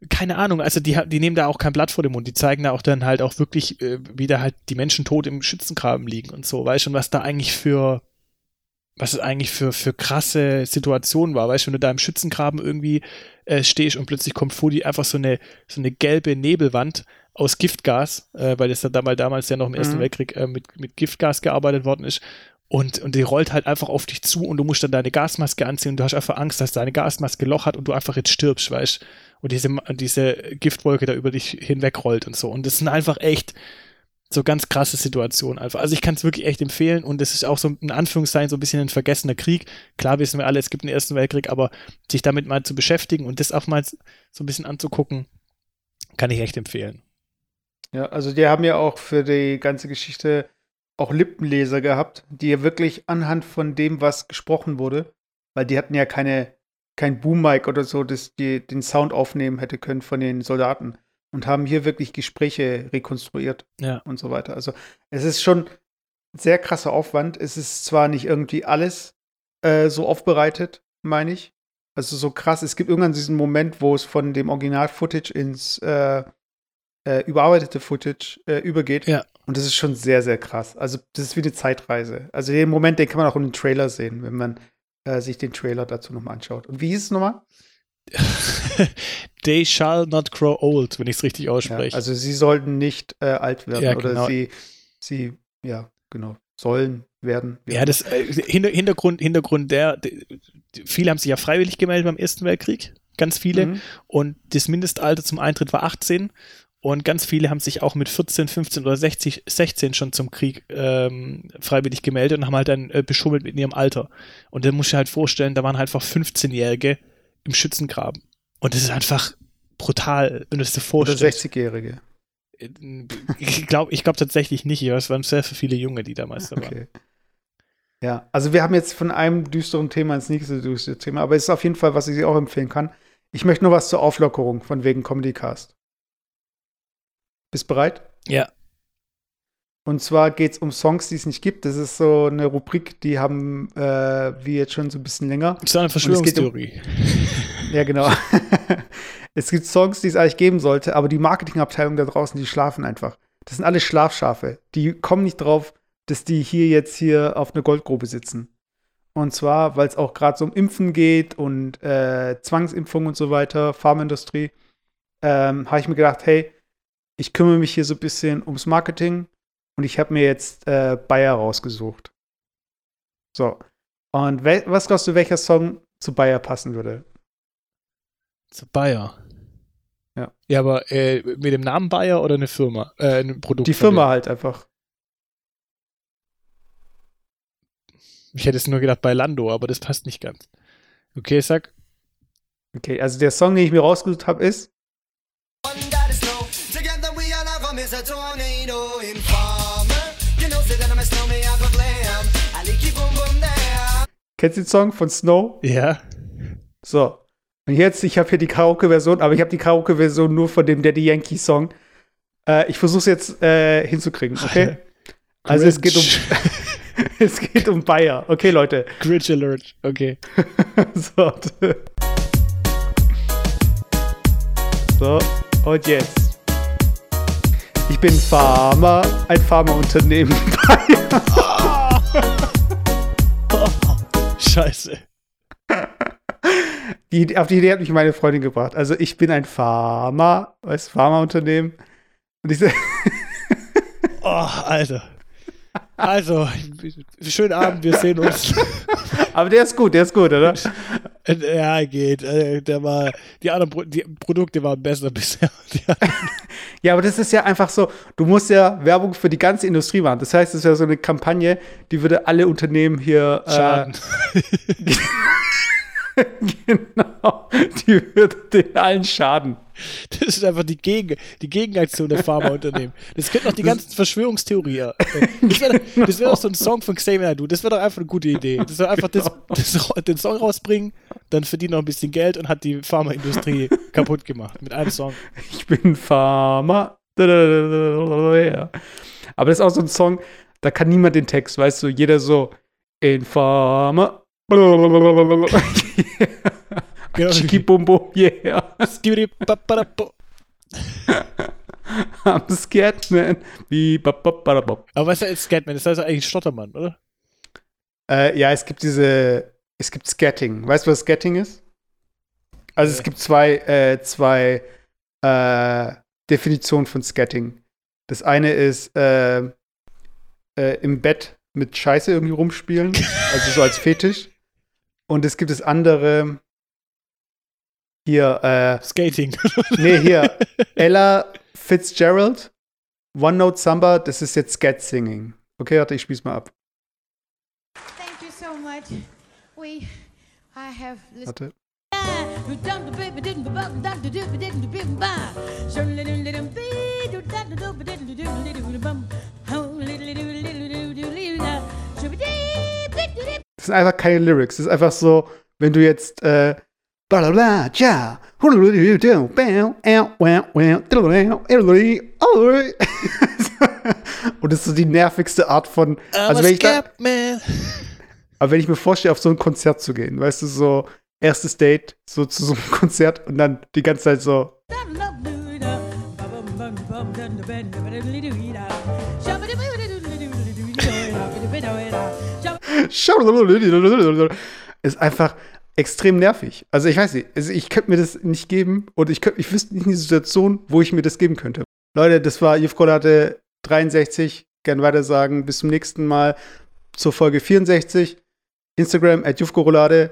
keine Ahnung, also die, die nehmen da auch kein Blatt vor den Mund, die zeigen da auch dann halt auch wirklich, äh, wie da halt die Menschen tot im Schützengraben liegen und so, weißt du, und was da eigentlich für, was es eigentlich für, für krasse Situationen war, weißt du, wenn du da im Schützengraben irgendwie äh, stehst und plötzlich kommt vor dir einfach so eine, so eine gelbe Nebelwand aus Giftgas, äh, weil das da damals, damals ja noch im Ersten mhm. Weltkrieg äh, mit, mit Giftgas gearbeitet worden ist und, und die rollt halt einfach auf dich zu und du musst dann deine Gasmaske anziehen und du hast einfach Angst, dass deine Gasmaske Loch hat und du einfach jetzt stirbst, weißt und diese, diese Giftwolke da über dich hinwegrollt und so. Und das sind einfach echt so ganz krasse Situationen einfach. Also ich kann es wirklich echt empfehlen und es ist auch so in Anführungszeichen so ein bisschen ein vergessener Krieg. Klar wissen wir alle, es gibt einen Ersten Weltkrieg, aber sich damit mal zu beschäftigen und das auch mal so ein bisschen anzugucken, kann ich echt empfehlen. Ja, also die haben ja auch für die ganze Geschichte auch Lippenleser gehabt, die ja wirklich anhand von dem, was gesprochen wurde, weil die hatten ja keine kein Boom-Mic oder so, das die, den Sound aufnehmen hätte können von den Soldaten. Und haben hier wirklich Gespräche rekonstruiert ja. und so weiter. Also es ist schon sehr krasser Aufwand. Es ist zwar nicht irgendwie alles äh, so aufbereitet, meine ich. Also so krass. Es gibt irgendwann diesen Moment, wo es von dem Original-Footage ins äh, äh, überarbeitete Footage äh, übergeht. Ja. Und das ist schon sehr, sehr krass. Also, das ist wie eine Zeitreise. Also, den Moment, den kann man auch in den Trailer sehen, wenn man äh, sich den Trailer dazu nochmal anschaut. Und wie hieß es nochmal? They shall not grow old, wenn ich es richtig ausspreche. Ja, also sie sollten nicht äh, alt werden ja, genau. oder sie, sie, ja, genau, sollen werden. Ja, das äh, Hintergrund, Hintergrund der, viele haben sich ja freiwillig gemeldet beim Ersten Weltkrieg, ganz viele. Mhm. Und das Mindestalter zum Eintritt war 18 und ganz viele haben sich auch mit 14, 15 oder 60, 16 schon zum Krieg ähm, freiwillig gemeldet und haben halt dann äh, beschummelt mit ihrem Alter. Und dann muss ich halt vorstellen, da waren halt einfach 15-Jährige im Schützengraben. Und das ist einfach brutal, wenn du es dir vorstellst. Oder 60-Jährige. Äh, ich glaube ich glaub tatsächlich nicht. Es waren sehr viele Junge, die damals da waren. Ja, also wir haben jetzt von einem düsteren Thema ins nächste düstere Thema, aber es ist auf jeden Fall, was ich auch empfehlen kann. Ich möchte nur was zur Auflockerung von wegen Comedy Cast. Bist bereit? Ja. Und zwar geht es um Songs, die es nicht gibt. Das ist so eine Rubrik, die haben äh, wir jetzt schon so ein bisschen länger. Das ist eine Verschwörungstheorie. Um, ja, genau. es gibt Songs, die es eigentlich geben sollte, aber die Marketingabteilung da draußen, die schlafen einfach. Das sind alle Schlafschafe. Die kommen nicht drauf, dass die hier jetzt hier auf einer Goldgrube sitzen. Und zwar, weil es auch gerade so um Impfen geht und äh, Zwangsimpfung und so weiter, Pharmaindustrie, ähm, habe ich mir gedacht, hey, ich kümmere mich hier so ein bisschen ums Marketing und ich habe mir jetzt äh, Bayer rausgesucht. So. Und was glaubst du, welcher Song zu Bayer passen würde? Zu Bayer? Ja. Ja, aber äh, mit dem Namen Bayer oder eine Firma? Äh, ein Produkt? Die Firma halt einfach. Ich hätte es nur gedacht bei Lando, aber das passt nicht ganz. Okay, sag. Okay, also der Song, den ich mir rausgesucht habe, ist Kennst du den Song von Snow? Ja. So. Und jetzt, ich habe hier die Karaoke-Version, aber ich habe die Karaoke-Version nur von dem Daddy Yankee-Song. Äh, ich versuche es jetzt äh, hinzukriegen, okay? Also es geht um es geht um Bayer. Okay, Leute. Grinch Alert. Okay. so. so, und jetzt. Ich bin Pharma, ein Pharmaunternehmen. Scheiße. Die, auf die Idee hat mich meine Freundin gebracht. Also ich bin ein Pharma, als Pharmaunternehmen. Und ich so Oh, Alter. Also, schönen Abend, wir sehen uns. Aber der ist gut, der ist gut, oder? Ja, geht. Äh, der war, die anderen Pro die Produkte waren besser bisher. ja, aber das ist ja einfach so, du musst ja Werbung für die ganze Industrie machen. Das heißt, es ist ja so eine Kampagne, die würde alle Unternehmen hier äh, schaden. Äh, genau, die würde den allen schaden. Das ist einfach die, Gegen, die Gegenaktion der Pharmaunternehmen. Das könnte noch die ganzen Verschwörungstheorien. Das wäre das wär doch so ein Song von Xavier Naidu. Das wäre doch einfach eine gute Idee. Das wäre einfach das, das, den Song rausbringen, dann verdient noch ein bisschen Geld und hat die Pharmaindustrie kaputt gemacht mit einem Song. Ich bin Pharma. Aber das ist auch so ein Song, da kann niemand den Text, weißt du, jeder so in Pharma. Genau. Bum, yeah. I'm Scatman. Wie Aber was ist Scatman? Das heißt eigentlich Stottermann, oder? Äh, ja, es gibt diese, es gibt Scatting. Weißt du, was Scatting ist? Also es gibt zwei, äh, zwei äh, Definitionen von Scatting. Das eine ist äh, äh, im Bett mit Scheiße irgendwie rumspielen, also so als Fetisch. Und es gibt das andere, hier, äh, Skating. nee, hier, Ella Fitzgerald, One Note Samba, das ist jetzt Scat Singing. Okay, warte, ich spiel's mal ab. Thank you so much. We, I have Warte. Das sind einfach keine Lyrics. Das ist einfach so, wenn du jetzt äh, und das ist so die nervigste Art von. Also wenn ich da, aber wenn ich mir vorstelle, auf so ein Konzert zu gehen, weißt du, so erstes Date, so zu so einem Konzert und dann die ganze Zeit so. ist einfach extrem nervig. Also ich weiß nicht, also ich könnte mir das nicht geben und ich, könnt, ich wüsste nicht eine Situation, wo ich mir das geben könnte. Leute, das war Jufkolate 63. Gern weiter sagen. Bis zum nächsten Mal zur Folge 64. Instagram at Jufkorolade.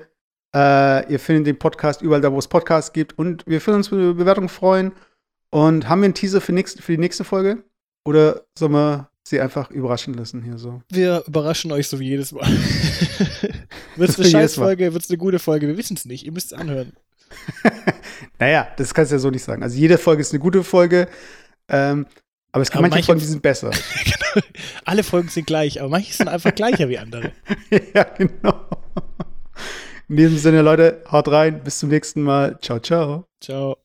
Äh, ihr findet den Podcast überall da, wo es Podcasts gibt. Und wir würden uns über Bewertungen freuen. Und haben wir einen Teaser für, nächst, für die nächste Folge? Oder sollen wir sie einfach überraschen lassen hier so. Wir überraschen euch so wie jedes Mal. wird es eine Scheißfolge, wird es eine gute Folge? Wir wissen es nicht. Ihr müsst es anhören. naja, das kannst du ja so nicht sagen. Also jede Folge ist eine gute Folge. Ähm, aber es gibt manche, manche Folgen, die sind besser. genau. Alle Folgen sind gleich, aber manche sind einfach gleicher wie andere. ja, genau. In diesem Sinne, Leute, haut rein. Bis zum nächsten Mal. Ciao, ciao. Ciao.